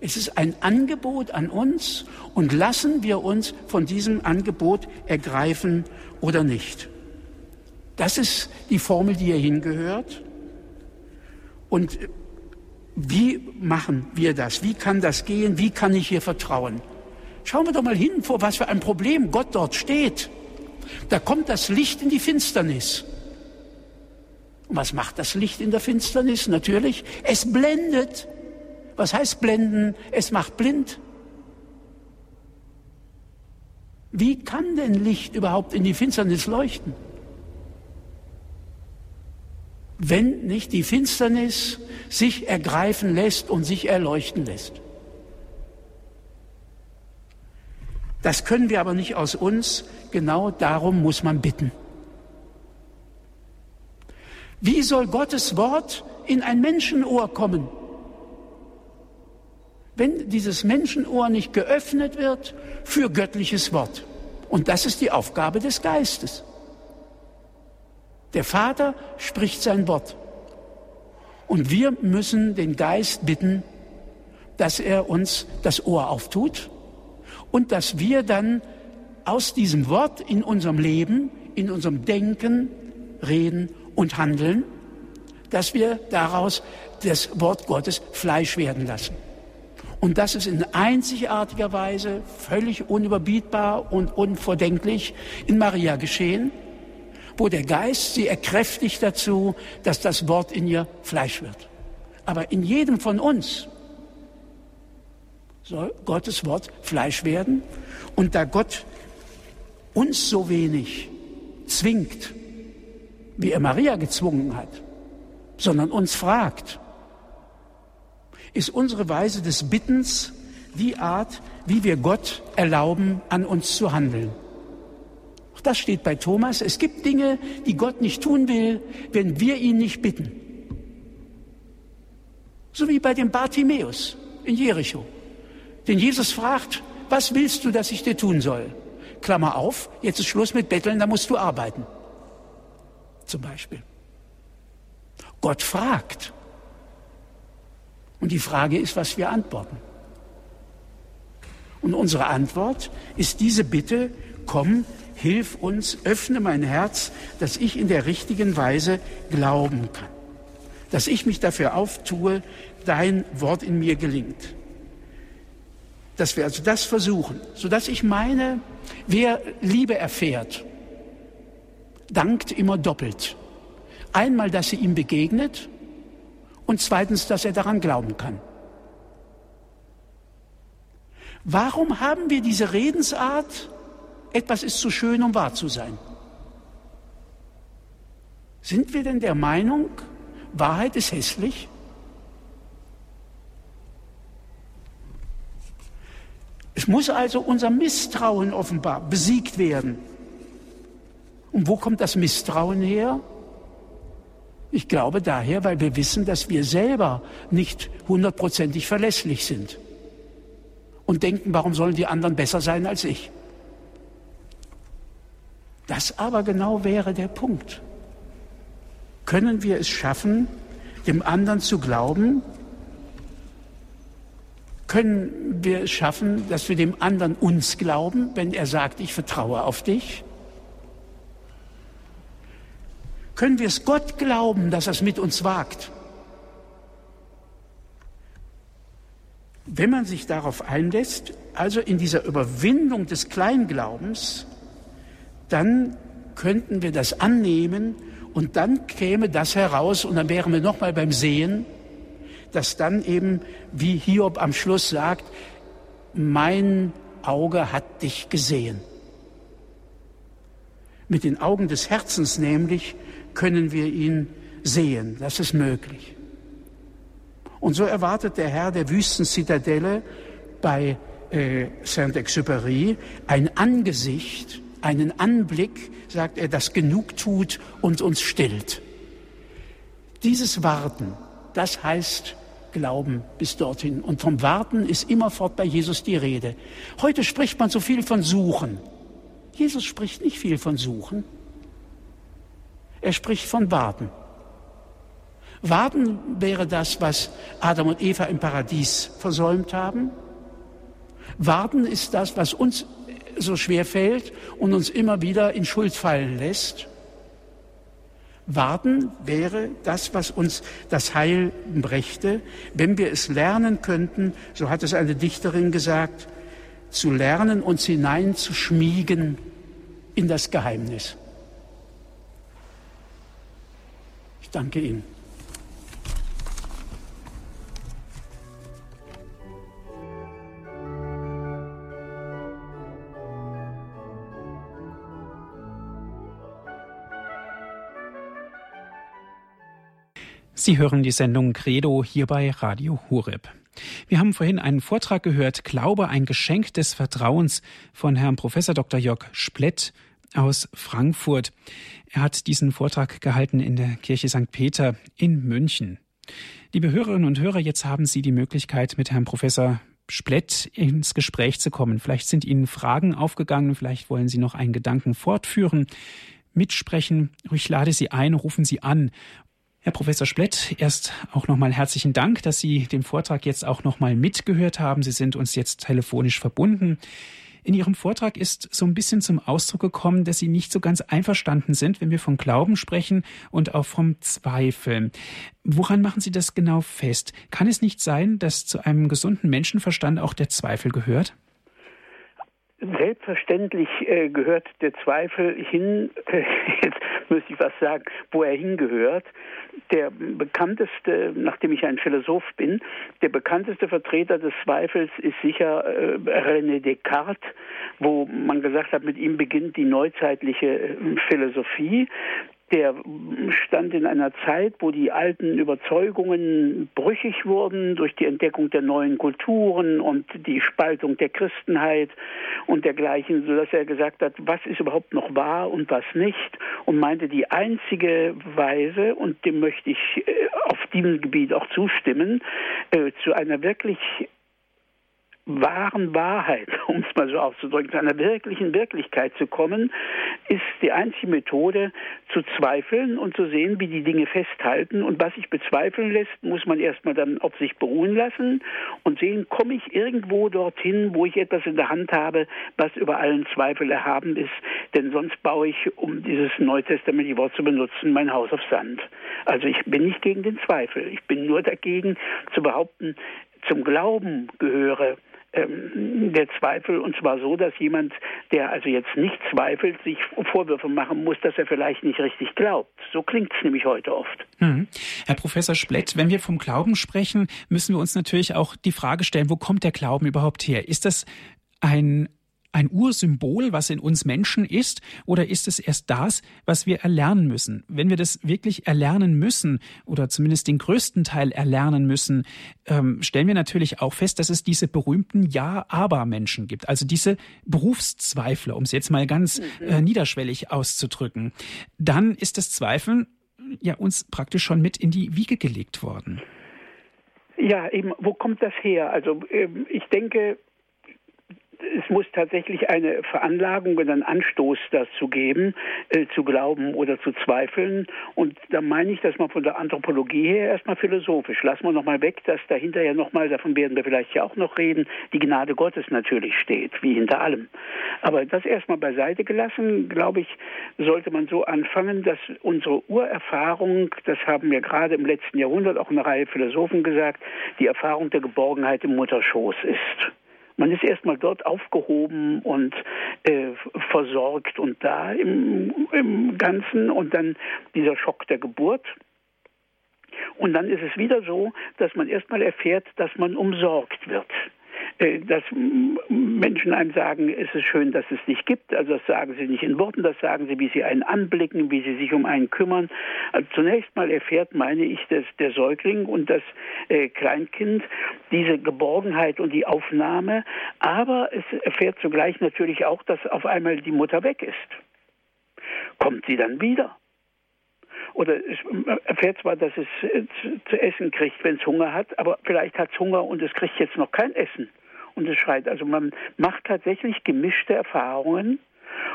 Es ist ein Angebot an uns und lassen wir uns von diesem Angebot ergreifen oder nicht. Das ist die Formel, die hier hingehört. Und wie machen wir das? Wie kann das gehen? Wie kann ich hier vertrauen? Schauen wir doch mal hin, vor was für ein Problem Gott dort steht. Da kommt das Licht in die Finsternis. Und was macht das Licht in der Finsternis? Natürlich, es blendet. Was heißt blenden? Es macht blind. Wie kann denn Licht überhaupt in die Finsternis leuchten? Wenn nicht die Finsternis sich ergreifen lässt und sich erleuchten lässt. Das können wir aber nicht aus uns. Genau darum muss man bitten. Wie soll Gottes Wort in ein Menschenohr kommen? Wenn dieses Menschenohr nicht geöffnet wird für göttliches Wort. Und das ist die Aufgabe des Geistes. Der Vater spricht sein Wort. Und wir müssen den Geist bitten, dass er uns das Ohr auftut und dass wir dann aus diesem Wort in unserem Leben, in unserem Denken, Reden und Handeln, dass wir daraus das Wort Gottes Fleisch werden lassen. Und das ist in einzigartiger Weise, völlig unüberbietbar und unvordenklich in Maria geschehen, wo der Geist sie erkräftigt dazu, dass das Wort in ihr Fleisch wird. Aber in jedem von uns soll Gottes Wort Fleisch werden. Und da Gott uns so wenig zwingt, wie er Maria gezwungen hat, sondern uns fragt, ist unsere Weise des Bittens die Art, wie wir Gott erlauben, an uns zu handeln. Auch das steht bei Thomas. Es gibt Dinge, die Gott nicht tun will, wenn wir ihn nicht bitten. So wie bei dem Bartimäus in Jericho, den Jesus fragt, was willst du, dass ich dir tun soll? Klammer auf, jetzt ist Schluss mit Betteln, da musst du arbeiten zum Beispiel. Gott fragt. Und die Frage ist, was wir antworten. Und unsere Antwort ist diese Bitte, komm, hilf uns, öffne mein Herz, dass ich in der richtigen Weise glauben kann. Dass ich mich dafür auftue, dein Wort in mir gelingt. Dass wir also das versuchen, sodass ich meine, wer Liebe erfährt, dankt immer doppelt. Einmal, dass sie ihm begegnet und zweitens, dass er daran glauben kann. Warum haben wir diese Redensart, etwas ist zu schön, um wahr zu sein? Sind wir denn der Meinung, Wahrheit ist hässlich? Es muss also unser Misstrauen offenbar besiegt werden. Und wo kommt das Misstrauen her? Ich glaube daher, weil wir wissen, dass wir selber nicht hundertprozentig verlässlich sind und denken, warum sollen die anderen besser sein als ich? Das aber genau wäre der Punkt. Können wir es schaffen, dem anderen zu glauben? Können wir es schaffen, dass wir dem anderen uns glauben, wenn er sagt, ich vertraue auf dich? Können wir es Gott glauben, dass er es mit uns wagt? Wenn man sich darauf einlässt, also in dieser Überwindung des Kleinglaubens, dann könnten wir das annehmen und dann käme das heraus und dann wären wir nochmal beim Sehen, dass dann eben, wie Hiob am Schluss sagt, mein Auge hat dich gesehen. Mit den Augen des Herzens nämlich können wir ihn sehen. Das ist möglich. Und so erwartet der Herr der Wüstenzitadelle bei äh, Saint-Exupéry ein Angesicht, einen Anblick, sagt er, das genug tut und uns stillt. Dieses Warten, das heißt Glauben bis dorthin. Und vom Warten ist immerfort bei Jesus die Rede. Heute spricht man so viel von Suchen. Jesus spricht nicht viel von Suchen. Er spricht von Warten. Warten wäre das, was Adam und Eva im Paradies versäumt haben. Warten ist das, was uns so schwer fällt und uns immer wieder in Schuld fallen lässt. Warten wäre das, was uns das Heil brächte, wenn wir es lernen könnten, so hat es eine Dichterin gesagt, zu lernen, uns hineinzuschmiegen in das Geheimnis. Ich danke Ihnen. Sie hören die Sendung Credo hier bei Radio Hureb. Wir haben vorhin einen Vortrag gehört, Glaube, ein Geschenk des Vertrauens von Herrn Professor Dr. Jörg Splett aus Frankfurt. Er hat diesen Vortrag gehalten in der Kirche St. Peter in München. Liebe Hörerinnen und Hörer, jetzt haben Sie die Möglichkeit, mit Herrn Professor Splett ins Gespräch zu kommen. Vielleicht sind Ihnen Fragen aufgegangen, vielleicht wollen Sie noch einen Gedanken fortführen, mitsprechen. Ich lade Sie ein, rufen Sie an Herr Professor Splett, erst auch nochmal herzlichen Dank, dass Sie den Vortrag jetzt auch nochmal mitgehört haben. Sie sind uns jetzt telefonisch verbunden. In Ihrem Vortrag ist so ein bisschen zum Ausdruck gekommen, dass Sie nicht so ganz einverstanden sind, wenn wir von Glauben sprechen und auch vom Zweifel. Woran machen Sie das genau fest? Kann es nicht sein, dass zu einem gesunden Menschenverstand auch der Zweifel gehört? Selbstverständlich äh, gehört der Zweifel hin, äh, [LAUGHS] jetzt müsste ich was sagen, wo er hingehört. Der bekannteste, nachdem ich ein Philosoph bin, der bekannteste Vertreter des Zweifels ist sicher äh, René Descartes, wo man gesagt hat, mit ihm beginnt die neuzeitliche äh, Philosophie der stand in einer Zeit, wo die alten Überzeugungen brüchig wurden durch die Entdeckung der neuen Kulturen und die Spaltung der Christenheit und dergleichen, sodass er gesagt hat, was ist überhaupt noch wahr und was nicht und meinte, die einzige Weise, und dem möchte ich äh, auf diesem Gebiet auch zustimmen, äh, zu einer wirklich wahren Wahrheit, [LAUGHS] um es mal so auszudrücken, zu einer wirklichen Wirklichkeit zu kommen, ist die einzige Methode zu zweifeln und zu sehen, wie die Dinge festhalten. Und was sich bezweifeln lässt, muss man erstmal dann auf sich beruhen lassen und sehen, komme ich irgendwo dorthin, wo ich etwas in der Hand habe, was über allen Zweifel erhaben ist. Denn sonst baue ich, um dieses neutestamentliche Wort zu benutzen, mein Haus auf Sand. Also ich bin nicht gegen den Zweifel. Ich bin nur dagegen zu behaupten, zum Glauben gehöre ähm, der Zweifel und zwar so, dass jemand, der also jetzt nicht zweifelt, sich Vorwürfe machen muss, dass er vielleicht nicht richtig glaubt. So klingt es nämlich heute oft. Mhm. Herr Professor Splett, wenn wir vom Glauben sprechen, müssen wir uns natürlich auch die Frage stellen, wo kommt der Glauben überhaupt her? Ist das ein ein Ursymbol, was in uns Menschen ist, oder ist es erst das, was wir erlernen müssen? Wenn wir das wirklich erlernen müssen oder zumindest den größten Teil erlernen müssen, ähm, stellen wir natürlich auch fest, dass es diese berühmten Ja-Aber-Menschen gibt, also diese Berufszweifler, um es jetzt mal ganz mhm. äh, niederschwellig auszudrücken. Dann ist das Zweifeln ja uns praktisch schon mit in die Wiege gelegt worden. Ja, eben, wo kommt das her? Also ähm, ich denke, es muss tatsächlich eine Veranlagung und einen Anstoß dazu geben, äh, zu glauben oder zu zweifeln. Und da meine ich, dass man von der Anthropologie her erstmal philosophisch, lassen wir nochmal weg, dass dahinter ja nochmal, davon werden wir vielleicht ja auch noch reden, die Gnade Gottes natürlich steht, wie hinter allem. Aber das erstmal beiseite gelassen, glaube ich, sollte man so anfangen, dass unsere Urerfahrung, das haben wir gerade im letzten Jahrhundert auch eine Reihe Philosophen gesagt, die Erfahrung der Geborgenheit im Mutterschoß ist. Man ist erstmal dort aufgehoben und äh, versorgt und da im, im Ganzen und dann dieser Schock der Geburt. Und dann ist es wieder so, dass man erstmal erfährt, dass man umsorgt wird. Äh, dass Menschen einem sagen, es ist schön, dass es dich gibt. Also das sagen sie nicht in Worten, das sagen sie, wie sie einen anblicken, wie sie sich um einen kümmern. Also zunächst mal erfährt, meine ich, dass der Säugling und das äh, Kleinkind diese Geborgenheit und die Aufnahme, aber es erfährt zugleich natürlich auch, dass auf einmal die Mutter weg ist. Kommt sie dann wieder? Oder es erfährt zwar, dass es äh, zu essen kriegt, wenn es Hunger hat, aber vielleicht hat es Hunger und es kriegt jetzt noch kein Essen und es schreit. Also man macht tatsächlich gemischte Erfahrungen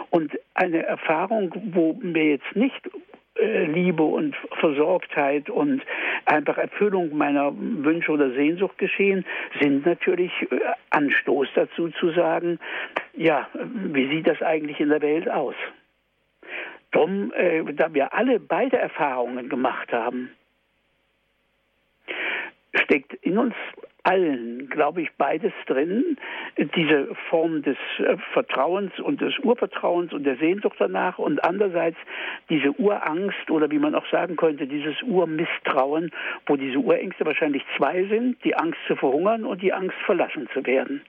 und eine Erfahrung, wo mir jetzt nicht äh, Liebe und Versorgtheit und einfach Erfüllung meiner Wünsche oder Sehnsucht geschehen, sind natürlich äh, Anstoß dazu zu sagen, ja, wie sieht das eigentlich in der Welt aus? Drum, äh, da wir alle beide Erfahrungen gemacht haben, steckt in uns allen, glaube ich, beides drin. Diese Form des äh, Vertrauens und des Urvertrauens und der Sehnsucht danach und andererseits diese Urangst oder wie man auch sagen könnte, dieses Urmisstrauen, wo diese Urängste wahrscheinlich zwei sind, die Angst zu verhungern und die Angst verlassen zu werden.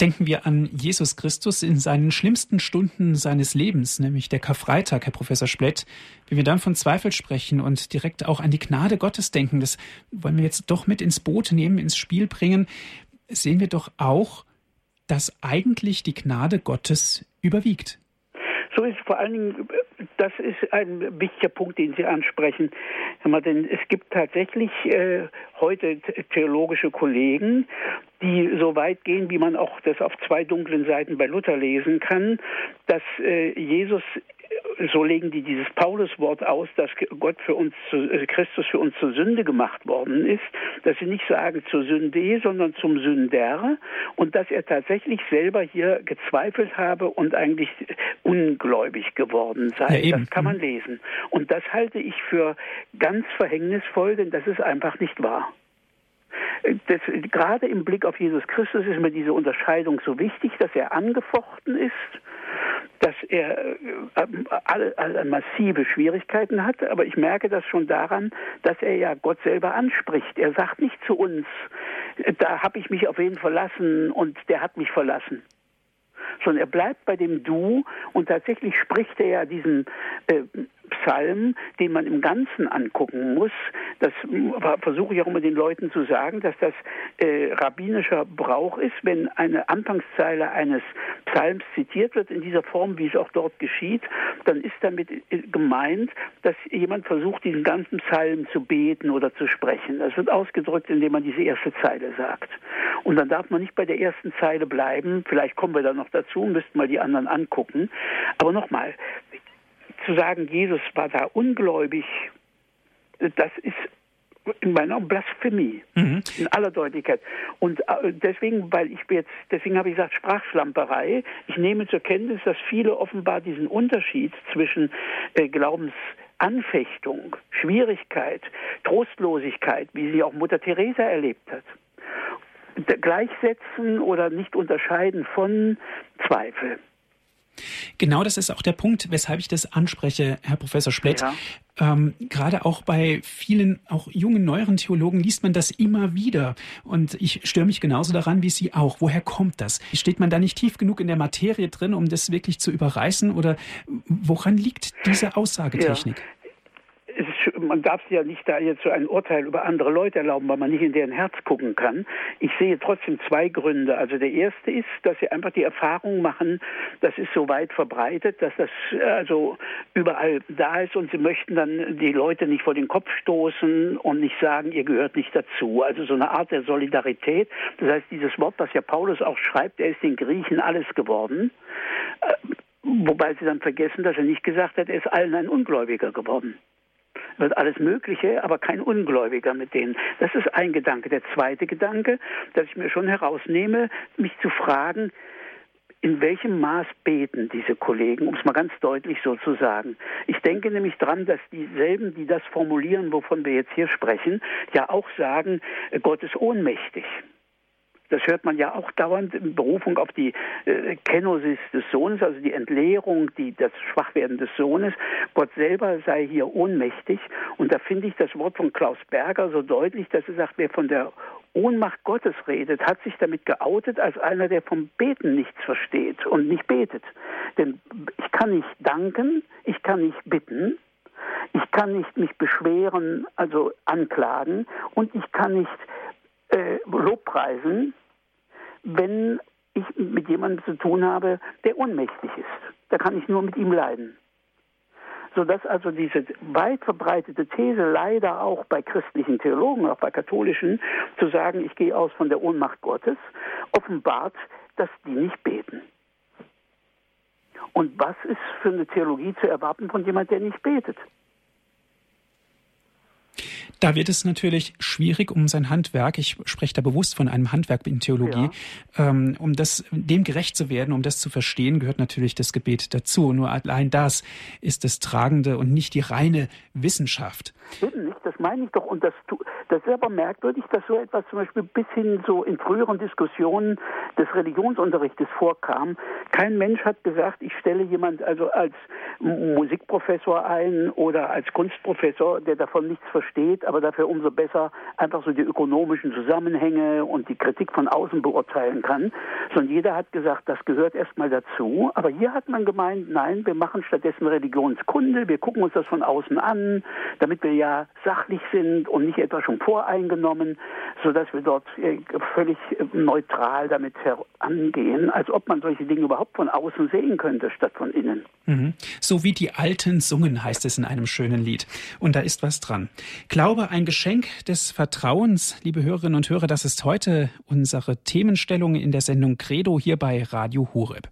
Denken wir an Jesus Christus in seinen schlimmsten Stunden seines Lebens, nämlich der Karfreitag, Herr Professor Splett. Wenn wir dann von Zweifel sprechen und direkt auch an die Gnade Gottes denken, das wollen wir jetzt doch mit ins Boot nehmen, ins Spiel bringen, sehen wir doch auch, dass eigentlich die Gnade Gottes überwiegt. So ist vor allen Dingen, das ist ein wichtiger Punkt, den Sie ansprechen. Denn es gibt tatsächlich äh, heute theologische Kollegen, die so weit gehen, wie man auch das auf zwei dunklen Seiten bei Luther lesen kann, dass äh, Jesus so legen die dieses Pauluswort aus, dass Gott für uns, äh, Christus für uns zur Sünde gemacht worden ist, dass sie nicht sagen zur Sünde, sondern zum Sünder und dass er tatsächlich selber hier gezweifelt habe und eigentlich ungläubig geworden sei. Ja, das kann man lesen. Und das halte ich für ganz verhängnisvoll, denn das ist einfach nicht wahr. Das, gerade im Blick auf Jesus Christus ist mir diese Unterscheidung so wichtig, dass er angefochten ist dass er äh, alle, alle massive Schwierigkeiten hat, aber ich merke das schon daran, dass er ja Gott selber anspricht. Er sagt nicht zu uns, da habe ich mich auf ihn verlassen und der hat mich verlassen sondern er bleibt bei dem Du und tatsächlich spricht er ja diesen äh, Psalm, den man im Ganzen angucken muss. Das versuche ich auch immer den Leuten zu sagen, dass das äh, rabbinischer Brauch ist, wenn eine Anfangszeile eines Psalms zitiert wird in dieser Form, wie es auch dort geschieht, dann ist damit äh, gemeint, dass jemand versucht, diesen ganzen Psalm zu beten oder zu sprechen. Das wird ausgedrückt, indem man diese erste Zeile sagt. Und dann darf man nicht bei der ersten Zeile bleiben. Vielleicht kommen wir da noch dazu, müssten mal die anderen angucken. Aber nochmal, zu sagen, Jesus war da ungläubig, das ist in meiner Blasphemie, mhm. in aller Deutlichkeit. Und äh, deswegen, weil ich jetzt, deswegen habe ich gesagt, Sprachschlamperei. Ich nehme zur Kenntnis, dass viele offenbar diesen Unterschied zwischen äh, Glaubensanfechtung, Schwierigkeit, Trostlosigkeit, wie sie auch Mutter Teresa erlebt hat, gleichsetzen oder nicht unterscheiden von Zweifel. Genau das ist auch der Punkt, weshalb ich das anspreche, Herr Professor Splett. Ja. Ähm, gerade auch bei vielen, auch jungen, neueren Theologen liest man das immer wieder. Und ich störe mich genauso daran wie Sie auch. Woher kommt das? Steht man da nicht tief genug in der Materie drin, um das wirklich zu überreißen? Oder woran liegt diese Aussagetechnik? Ja man darf ja nicht da jetzt so ein Urteil über andere Leute erlauben, weil man nicht in deren Herz gucken kann. Ich sehe trotzdem zwei Gründe. Also der erste ist, dass sie einfach die Erfahrung machen, das ist so weit verbreitet, dass das also überall da ist und sie möchten dann die Leute nicht vor den Kopf stoßen und nicht sagen, ihr gehört nicht dazu. Also so eine Art der Solidarität. Das heißt, dieses Wort, was ja Paulus auch schreibt, er ist den Griechen alles geworden. Äh, wobei sie dann vergessen, dass er nicht gesagt hat, er ist allen ein Ungläubiger geworden wird alles Mögliche, aber kein Ungläubiger mit denen. Das ist ein Gedanke. Der zweite Gedanke, dass ich mir schon herausnehme, mich zu fragen, in welchem Maß beten diese Kollegen, um es mal ganz deutlich so zu sagen. Ich denke nämlich dran, dass dieselben, die das formulieren, wovon wir jetzt hier sprechen, ja auch sagen, Gott ist ohnmächtig. Das hört man ja auch dauernd in Berufung auf die äh, Kenosis des Sohnes, also die Entleerung, die, das Schwachwerden des Sohnes. Gott selber sei hier ohnmächtig. Und da finde ich das Wort von Klaus Berger so deutlich, dass er sagt, wer von der Ohnmacht Gottes redet, hat sich damit geoutet als einer, der vom Beten nichts versteht und nicht betet. Denn ich kann nicht danken, ich kann nicht bitten, ich kann nicht mich beschweren, also anklagen und ich kann nicht äh, Lobpreisen, wenn ich mit jemandem zu tun habe, der ohnmächtig ist. Da kann ich nur mit ihm leiden. Sodass also diese weit verbreitete These leider auch bei christlichen Theologen, auch bei katholischen, zu sagen, ich gehe aus von der Ohnmacht Gottes, offenbart, dass die nicht beten. Und was ist für eine Theologie zu erwarten von jemand, der nicht betet? Da wird es natürlich schwierig um sein Handwerk, ich spreche da bewusst von einem Handwerk in Theologie, ja. ähm, um das, dem gerecht zu werden, um das zu verstehen, gehört natürlich das Gebet dazu. Nur allein das ist das Tragende und nicht die reine Wissenschaft. Eben nicht, das meine ich doch. Und das, das ist aber merkwürdig, dass so etwas zum Beispiel bis hin so in früheren Diskussionen des Religionsunterrichtes vorkam. Kein Mensch hat gesagt, ich stelle jemand also als Musikprofessor ein oder als Kunstprofessor, der davon nichts versteht, aber dafür umso besser einfach so die ökonomischen Zusammenhänge und die Kritik von außen beurteilen kann. Sondern jeder hat gesagt, das gehört erstmal dazu. Aber hier hat man gemeint, nein, wir machen stattdessen Religionskunde, wir gucken uns das von außen an, damit wir ja sachlich sind und nicht etwa schon voreingenommen, sodass wir dort äh, völlig äh, neutral damit herangehen, als ob man solche Dinge überhaupt von außen sehen könnte, statt von innen. Mhm. So wie die Alten sungen, heißt es in einem schönen Lied. Und da ist was dran. Glaube, ein Geschenk des Vertrauens, liebe Hörerinnen und Hörer, das ist heute unsere Themenstellung in der Sendung Credo hier bei Radio Horeb.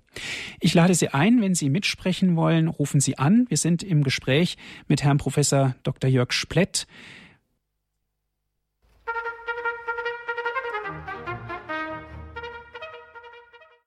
Ich lade Sie ein, wenn Sie mitsprechen wollen, rufen Sie an. Wir sind im Gespräch mit Herrn Professor Dr. Jörg Splett.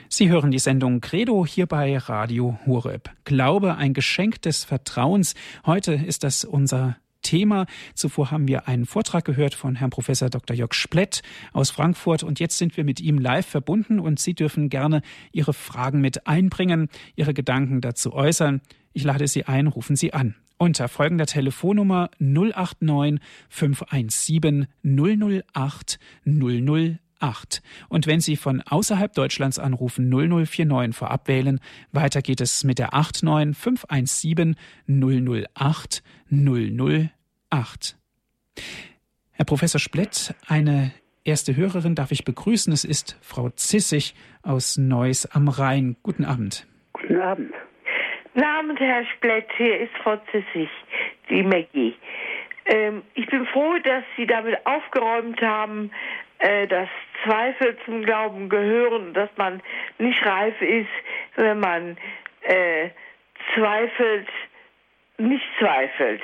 Sie hören die Sendung Credo hier bei Radio Horeb. Glaube, ein Geschenk des Vertrauens. Heute ist das unser Thema. Zuvor haben wir einen Vortrag gehört von Herrn Professor Dr. Jörg Splett aus Frankfurt und jetzt sind wir mit ihm live verbunden und Sie dürfen gerne Ihre Fragen mit einbringen, Ihre Gedanken dazu äußern. Ich lade Sie ein, rufen Sie an. Unter folgender Telefonnummer 089 517 008 008 8. Und wenn Sie von außerhalb Deutschlands anrufen, 0049 vorab wählen. Weiter geht es mit der 89 517 008 008. Herr Professor Splett, eine erste Hörerin darf ich begrüßen. Es ist Frau Zissig aus Neuss am Rhein. Guten Abend. Guten Abend. Guten Abend, Herr Splett. Hier ist Frau Zissig, die Maggie. Ähm, ich bin froh, dass Sie damit aufgeräumt haben, äh, dass Zweifel zum Glauben gehören, dass man nicht reif ist, wenn man äh, zweifelt, nicht zweifelt.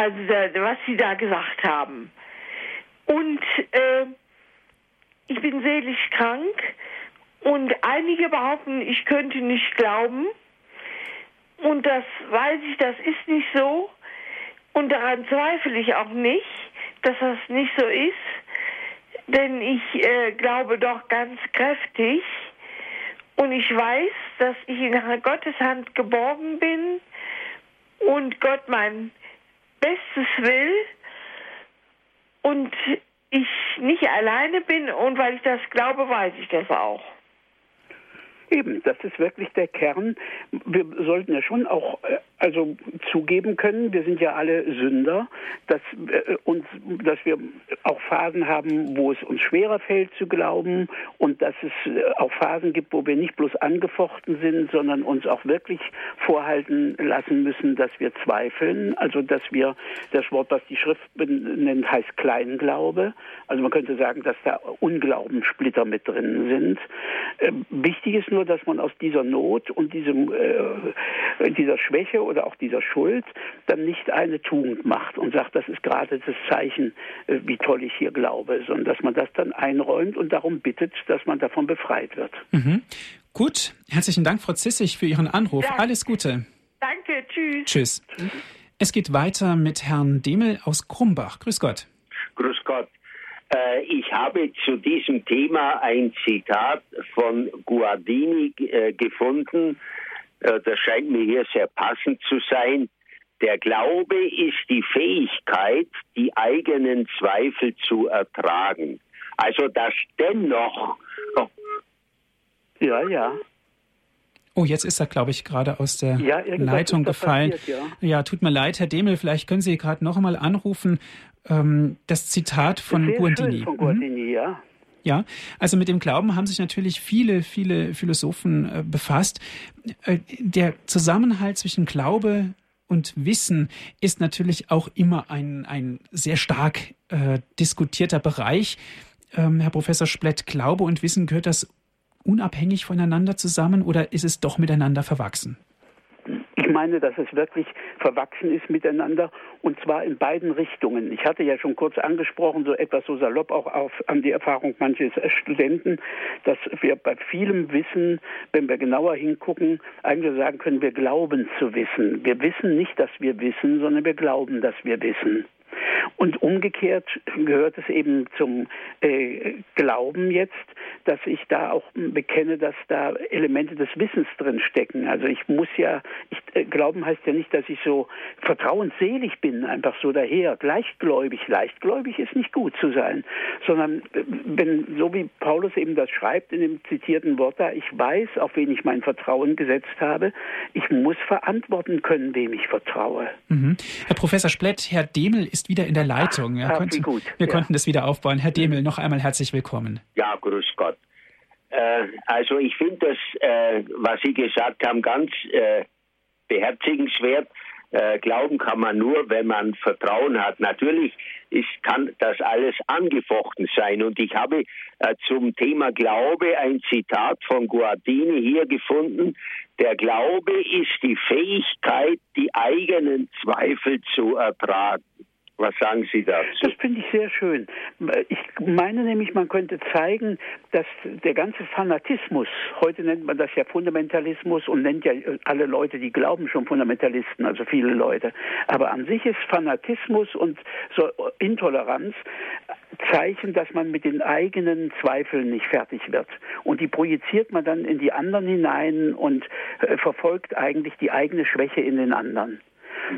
Also da, was Sie da gesagt haben. Und äh, ich bin seelisch krank und einige behaupten, ich könnte nicht glauben. Und das weiß ich, das ist nicht so. Und daran zweifle ich auch nicht, dass das nicht so ist denn ich äh, glaube doch ganz kräftig und ich weiß, dass ich in Gottes Hand geborgen bin und Gott mein Bestes will und ich nicht alleine bin und weil ich das glaube, weiß ich das auch. Eben, das ist wirklich der Kern. Wir sollten ja schon auch äh, also zugeben können, wir sind ja alle Sünder, dass äh, uns, dass wir auch Phasen haben, wo es uns schwerer fällt zu glauben und dass es äh, auch Phasen gibt, wo wir nicht bloß angefochten sind, sondern uns auch wirklich vorhalten lassen müssen, dass wir zweifeln. Also dass wir das Wort, was die Schrift nennt, heißt Kleinglaube. Also man könnte sagen, dass da Unglaubenssplitter mit drin sind. Äh, wichtig ist nur, dass man aus dieser Not und diesem äh, dieser Schwäche oder auch dieser Schuld dann nicht eine Tugend macht und sagt, das ist gerade das Zeichen, äh, wie toll ich hier glaube, sondern dass man das dann einräumt und darum bittet, dass man davon befreit wird. Mhm. Gut, herzlichen Dank, Frau Zissig, für Ihren Anruf. Ja. Alles Gute. Danke, tschüss. Tschüss. Es geht weiter mit Herrn Demel aus Krumbach. Grüß Gott. Grüß Gott. Äh, ich habe zu diesem Thema ein Zitat von Guardini äh, gefunden. Äh, das scheint mir hier sehr passend zu sein. Der Glaube ist die Fähigkeit, die eigenen Zweifel zu ertragen. Also dass dennoch. Oh. Ja, ja. Oh, jetzt ist er, glaube ich, gerade aus der ja, Leitung gefallen. Passiert, ja. ja. tut mir leid, Herr Demel, vielleicht können Sie gerade noch einmal anrufen. Ähm, das Zitat von Guardini. Von Guardini, mhm. ja. Ja, also mit dem Glauben haben sich natürlich viele, viele Philosophen äh, befasst. Äh, der Zusammenhalt zwischen Glaube und Wissen ist natürlich auch immer ein, ein sehr stark äh, diskutierter Bereich. Ähm, Herr Professor Splett, Glaube und Wissen gehört das unabhängig voneinander zusammen oder ist es doch miteinander verwachsen? Meine, dass es wirklich verwachsen ist miteinander und zwar in beiden Richtungen. Ich hatte ja schon kurz angesprochen, so etwas so salopp auch auf, an die Erfahrung manches Studenten, dass wir bei vielem Wissen, wenn wir genauer hingucken, eigentlich sagen können, wir glauben zu wissen. Wir wissen nicht, dass wir wissen, sondern wir glauben, dass wir wissen. Und umgekehrt gehört es eben zum äh, Glauben jetzt, dass ich da auch bekenne, dass da Elemente des Wissens drin stecken. Also ich muss ja, ich, äh, Glauben heißt ja nicht, dass ich so vertrauensselig bin, einfach so daher, leichtgläubig. Leichtgläubig ist nicht gut zu sein, sondern äh, wenn, so wie Paulus eben das schreibt in dem zitierten Wort da, ich weiß, auf wen ich mein Vertrauen gesetzt habe, ich muss verantworten können, wem ich vertraue. Mhm. Herr Professor Splett, Herr Demel ist wieder in der Leitung. Ach, konnten, gut. Wir ja. konnten das wieder aufbauen. Herr Demel, noch einmal herzlich willkommen. Ja, grüß Gott. Äh, also ich finde das, äh, was Sie gesagt haben, ganz äh, beherzigenswert. Äh, glauben kann man nur, wenn man Vertrauen hat. Natürlich ist, kann das alles angefochten sein. Und ich habe äh, zum Thema Glaube ein Zitat von Guardini hier gefunden. Der Glaube ist die Fähigkeit, die eigenen Zweifel zu ertragen. Was sagen Sie dazu? Das finde ich sehr schön. Ich meine nämlich, man könnte zeigen, dass der ganze Fanatismus, heute nennt man das ja Fundamentalismus und nennt ja alle Leute, die glauben schon Fundamentalisten, also viele Leute. Aber an sich ist Fanatismus und so Intoleranz Zeichen, dass man mit den eigenen Zweifeln nicht fertig wird. Und die projiziert man dann in die anderen hinein und äh, verfolgt eigentlich die eigene Schwäche in den anderen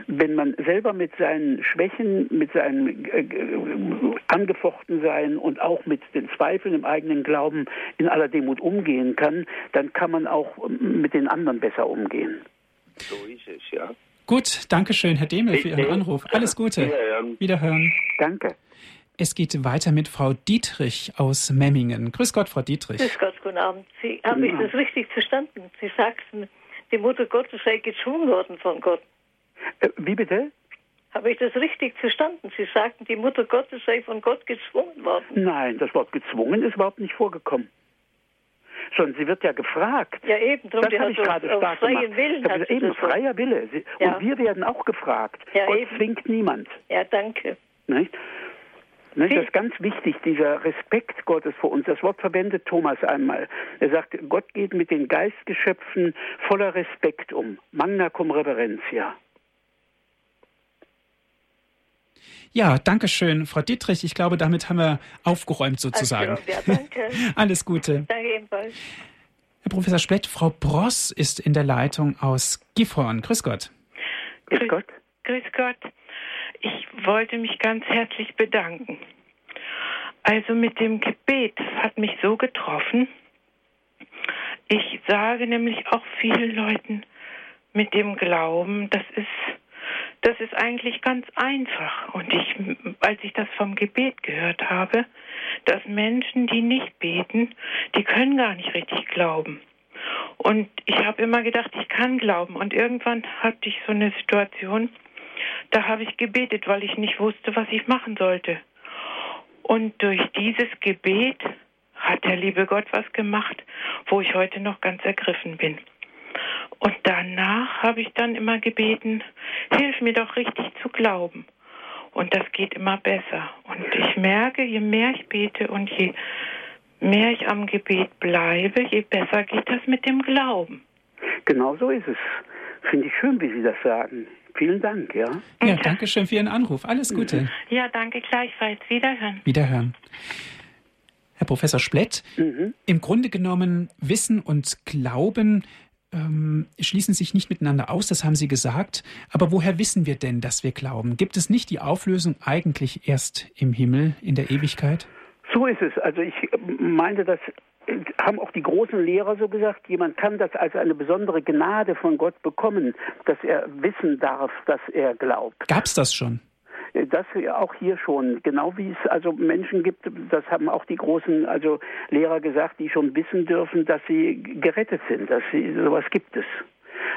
wenn man selber mit seinen Schwächen, mit seinem äh, Angefochtensein und auch mit den Zweifeln im eigenen Glauben in aller Demut umgehen kann, dann kann man auch mit den anderen besser umgehen. So ist es, ja. Gut, danke schön, Herr Demel, für Ihren Anruf. Alles Gute. Wiederhören. Wiederhören. Danke. Es geht weiter mit Frau Dietrich aus Memmingen. Grüß Gott, Frau Dietrich. Grüß Gott, guten Abend. Sie haben ich das richtig verstanden? Sie sagten, die Mutter Gottes sei gezwungen worden von Gott. Äh, wie bitte? Habe ich das richtig verstanden? Sie sagten, die Mutter Gottes sei von Gott gezwungen worden. Nein, das Wort gezwungen ist überhaupt nicht vorgekommen. Sondern sie wird ja gefragt. Ja, eben. Drum, das habe ich gerade stark freien gemacht. Willen hat eben das freier Wille. Sie, ja. Und wir werden auch gefragt. Ja, Gott eben. zwingt niemand. Ja, danke. Nicht? Das ist ganz wichtig, dieser Respekt Gottes vor uns. Das Wort verwendet Thomas einmal. Er sagt, Gott geht mit den Geistgeschöpfen voller Respekt um. Magna cum reverentia. Ja, danke schön, Frau Dietrich. Ich glaube, damit haben wir aufgeräumt sozusagen. Also, ja, danke. [LAUGHS] Alles Gute. Danke ebenfalls. Herr Professor Splett, Frau Bross ist in der Leitung aus Gifhorn. Grüß Gott. Grüß Gott. Grüß Gott. Ich wollte mich ganz herzlich bedanken. Also mit dem Gebet hat mich so getroffen. Ich sage nämlich auch vielen Leuten mit dem Glauben, das ist das ist eigentlich ganz einfach. Und ich, als ich das vom Gebet gehört habe, dass Menschen, die nicht beten, die können gar nicht richtig glauben. Und ich habe immer gedacht, ich kann glauben. Und irgendwann hatte ich so eine Situation, da habe ich gebetet, weil ich nicht wusste, was ich machen sollte. Und durch dieses Gebet hat der liebe Gott was gemacht, wo ich heute noch ganz ergriffen bin. Und danach habe ich dann immer gebeten, hilf mir doch richtig zu glauben. Und das geht immer besser. Und ich merke, je mehr ich bete und je mehr ich am Gebet bleibe, je besser geht das mit dem Glauben. Genau so ist es. Finde ich schön, wie Sie das sagen. Vielen Dank, ja. Ja, danke schön für Ihren Anruf. Alles Gute. Ja, danke gleichfalls. Wiederhören. Wiederhören. Herr Professor Splett, mhm. im Grunde genommen Wissen und Glauben ähm, schließen sich nicht miteinander aus, das haben Sie gesagt. Aber woher wissen wir denn, dass wir glauben? Gibt es nicht die Auflösung eigentlich erst im Himmel, in der Ewigkeit? So ist es. Also ich meinte, das haben auch die großen Lehrer so gesagt, jemand kann das als eine besondere Gnade von Gott bekommen, dass er wissen darf, dass er glaubt. Gab es das schon? Das auch hier schon, genau wie es also Menschen gibt, das haben auch die großen also Lehrer gesagt, die schon wissen dürfen, dass sie gerettet sind, dass sie sowas gibt es.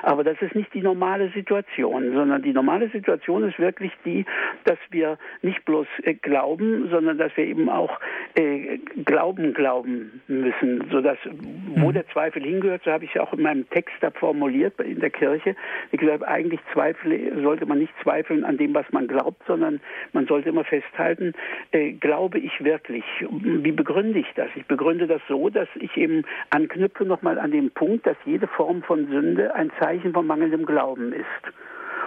Aber das ist nicht die normale Situation, sondern die normale Situation ist wirklich die, dass wir nicht bloß äh, glauben, sondern dass wir eben auch äh, Glauben glauben müssen, sodass wo mhm. der Zweifel hingehört, so habe ich es auch in meinem Text da formuliert in der Kirche. Wie gesagt, eigentlich Zweifel sollte man nicht zweifeln an dem, was man glaubt, sondern man sollte immer festhalten, äh, glaube ich wirklich? Wie begründe ich das? Ich begründe das so, dass ich eben anknüpfe nochmal an den Punkt, dass jede Form von Sünde ein Zeichen von mangelndem Glauben ist.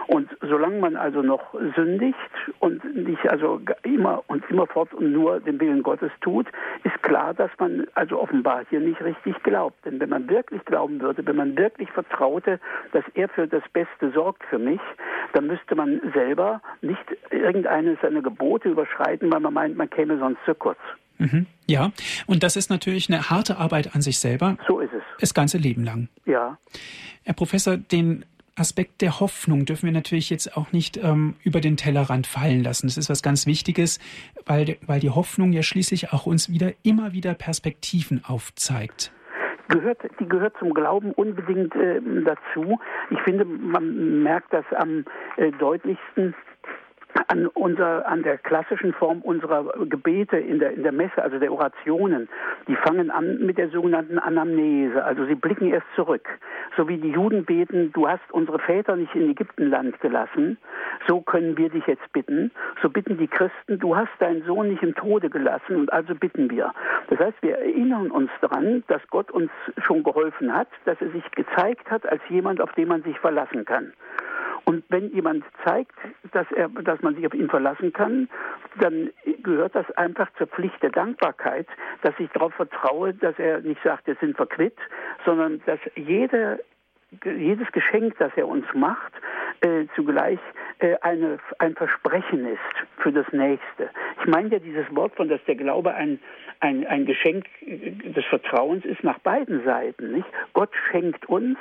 Und solange man also noch sündigt und nicht also immer und immerfort und nur den Willen Gottes tut, ist klar, dass man also offenbar hier nicht richtig glaubt. Denn wenn man wirklich glauben würde, wenn man wirklich vertraute, dass er für das Beste sorgt für mich, dann müsste man selber nicht irgendeine seiner Gebote überschreiten, weil man meint, man käme sonst zu kurz. Mhm. Ja, und das ist natürlich eine harte Arbeit an sich selber. So ist es. Das ganze Leben lang. Ja. Herr Professor, den Aspekt der Hoffnung dürfen wir natürlich jetzt auch nicht ähm, über den Tellerrand fallen lassen. Das ist was ganz Wichtiges, weil, weil die Hoffnung ja schließlich auch uns wieder immer wieder Perspektiven aufzeigt. Gehört, die gehört zum Glauben unbedingt äh, dazu. Ich finde, man merkt das am äh, deutlichsten an, unser, an der klassischen Form unserer Gebete in der, in der Messe, also der Orationen, die fangen an mit der sogenannten Anamnese, also sie blicken erst zurück. So wie die Juden beten, du hast unsere Väter nicht in Ägyptenland gelassen, so können wir dich jetzt bitten. So bitten die Christen, du hast deinen Sohn nicht im Tode gelassen und also bitten wir. Das heißt, wir erinnern uns daran, dass Gott uns schon geholfen hat, dass er sich gezeigt hat als jemand, auf den man sich verlassen kann. Und wenn jemand zeigt, dass, er, dass man sich auf ihn verlassen kann, dann gehört das einfach zur Pflicht der Dankbarkeit, dass ich darauf vertraue, dass er nicht sagt, wir sind verquitt, sondern dass jede jedes Geschenk, das er uns macht, äh, zugleich äh, eine, ein Versprechen ist für das Nächste. Ich meine ja dieses Wort von, dass der Glaube ein, ein, ein Geschenk des Vertrauens ist nach beiden Seiten. Nicht? Gott schenkt uns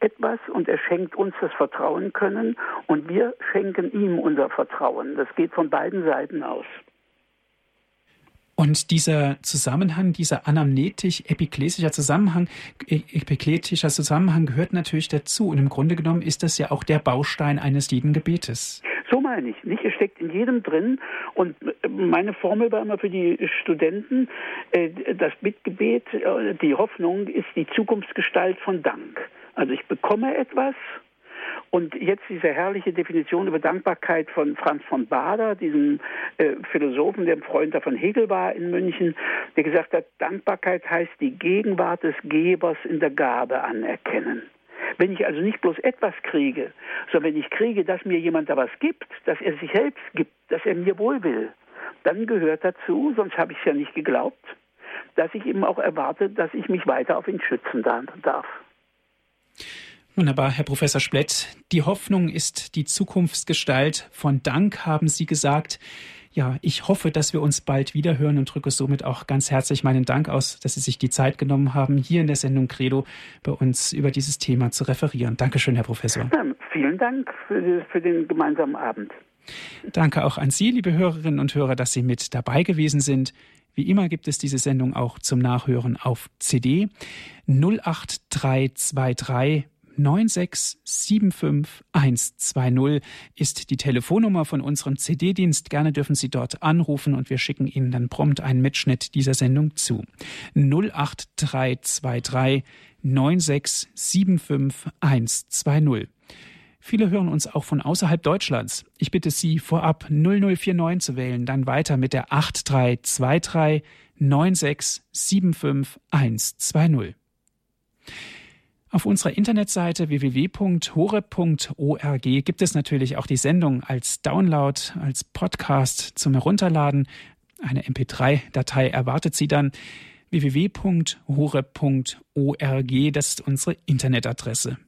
etwas und er schenkt uns das Vertrauen können und wir schenken ihm unser Vertrauen. Das geht von beiden Seiten aus. Und dieser Zusammenhang, dieser anamnetisch-epiklesischer Zusammenhang, e-, epikletischer Zusammenhang gehört natürlich dazu. Und im Grunde genommen ist das ja auch der Baustein eines jeden Gebetes. So meine ich. Nicht? Es steckt in jedem drin. Und meine Formel war immer für die Studenten, äh, das Bittgebet, äh, die Hoffnung ist die Zukunftsgestalt von Dank. Also ich bekomme etwas und jetzt diese herrliche Definition über Dankbarkeit von Franz von Bader, diesem äh, Philosophen, der Freund von Hegel war in München, der gesagt hat, Dankbarkeit heißt die Gegenwart des Gebers in der Gabe anerkennen. Wenn ich also nicht bloß etwas kriege, sondern wenn ich kriege, dass mir jemand da was gibt, dass er sich selbst gibt, dass er mir wohl will, dann gehört dazu, sonst habe ich es ja nicht geglaubt, dass ich eben auch erwarte, dass ich mich weiter auf ihn schützen darf. Wunderbar, Herr Professor Splett. Die Hoffnung ist die Zukunftsgestalt von Dank, haben Sie gesagt. Ja, ich hoffe, dass wir uns bald wieder hören und drücke somit auch ganz herzlich meinen Dank aus, dass Sie sich die Zeit genommen haben, hier in der Sendung Credo bei uns über dieses Thema zu referieren. Dankeschön, Herr Professor. Ja, vielen Dank für, für den gemeinsamen Abend. Danke auch an Sie, liebe Hörerinnen und Hörer, dass Sie mit dabei gewesen sind. Wie immer gibt es diese Sendung auch zum Nachhören auf CD 08323 9675120 ist die Telefonnummer von unserem CD-Dienst. Gerne dürfen Sie dort anrufen und wir schicken Ihnen dann prompt einen Mitschnitt dieser Sendung zu. 08323 9675120. Viele hören uns auch von außerhalb Deutschlands. Ich bitte Sie, vorab 0049 zu wählen, dann weiter mit der 8323 9675120. Auf unserer Internetseite www.hore.org gibt es natürlich auch die Sendung als Download, als Podcast zum Herunterladen. Eine MP3-Datei erwartet Sie dann www.hore.org, das ist unsere Internetadresse.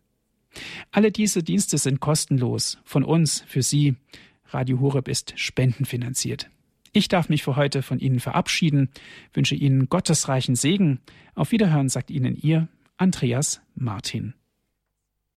Alle diese Dienste sind kostenlos. Von uns, für Sie. Radio Horeb ist spendenfinanziert. Ich darf mich für heute von Ihnen verabschieden, wünsche Ihnen gottesreichen Segen. Auf Wiederhören sagt Ihnen Ihr Andreas Martin.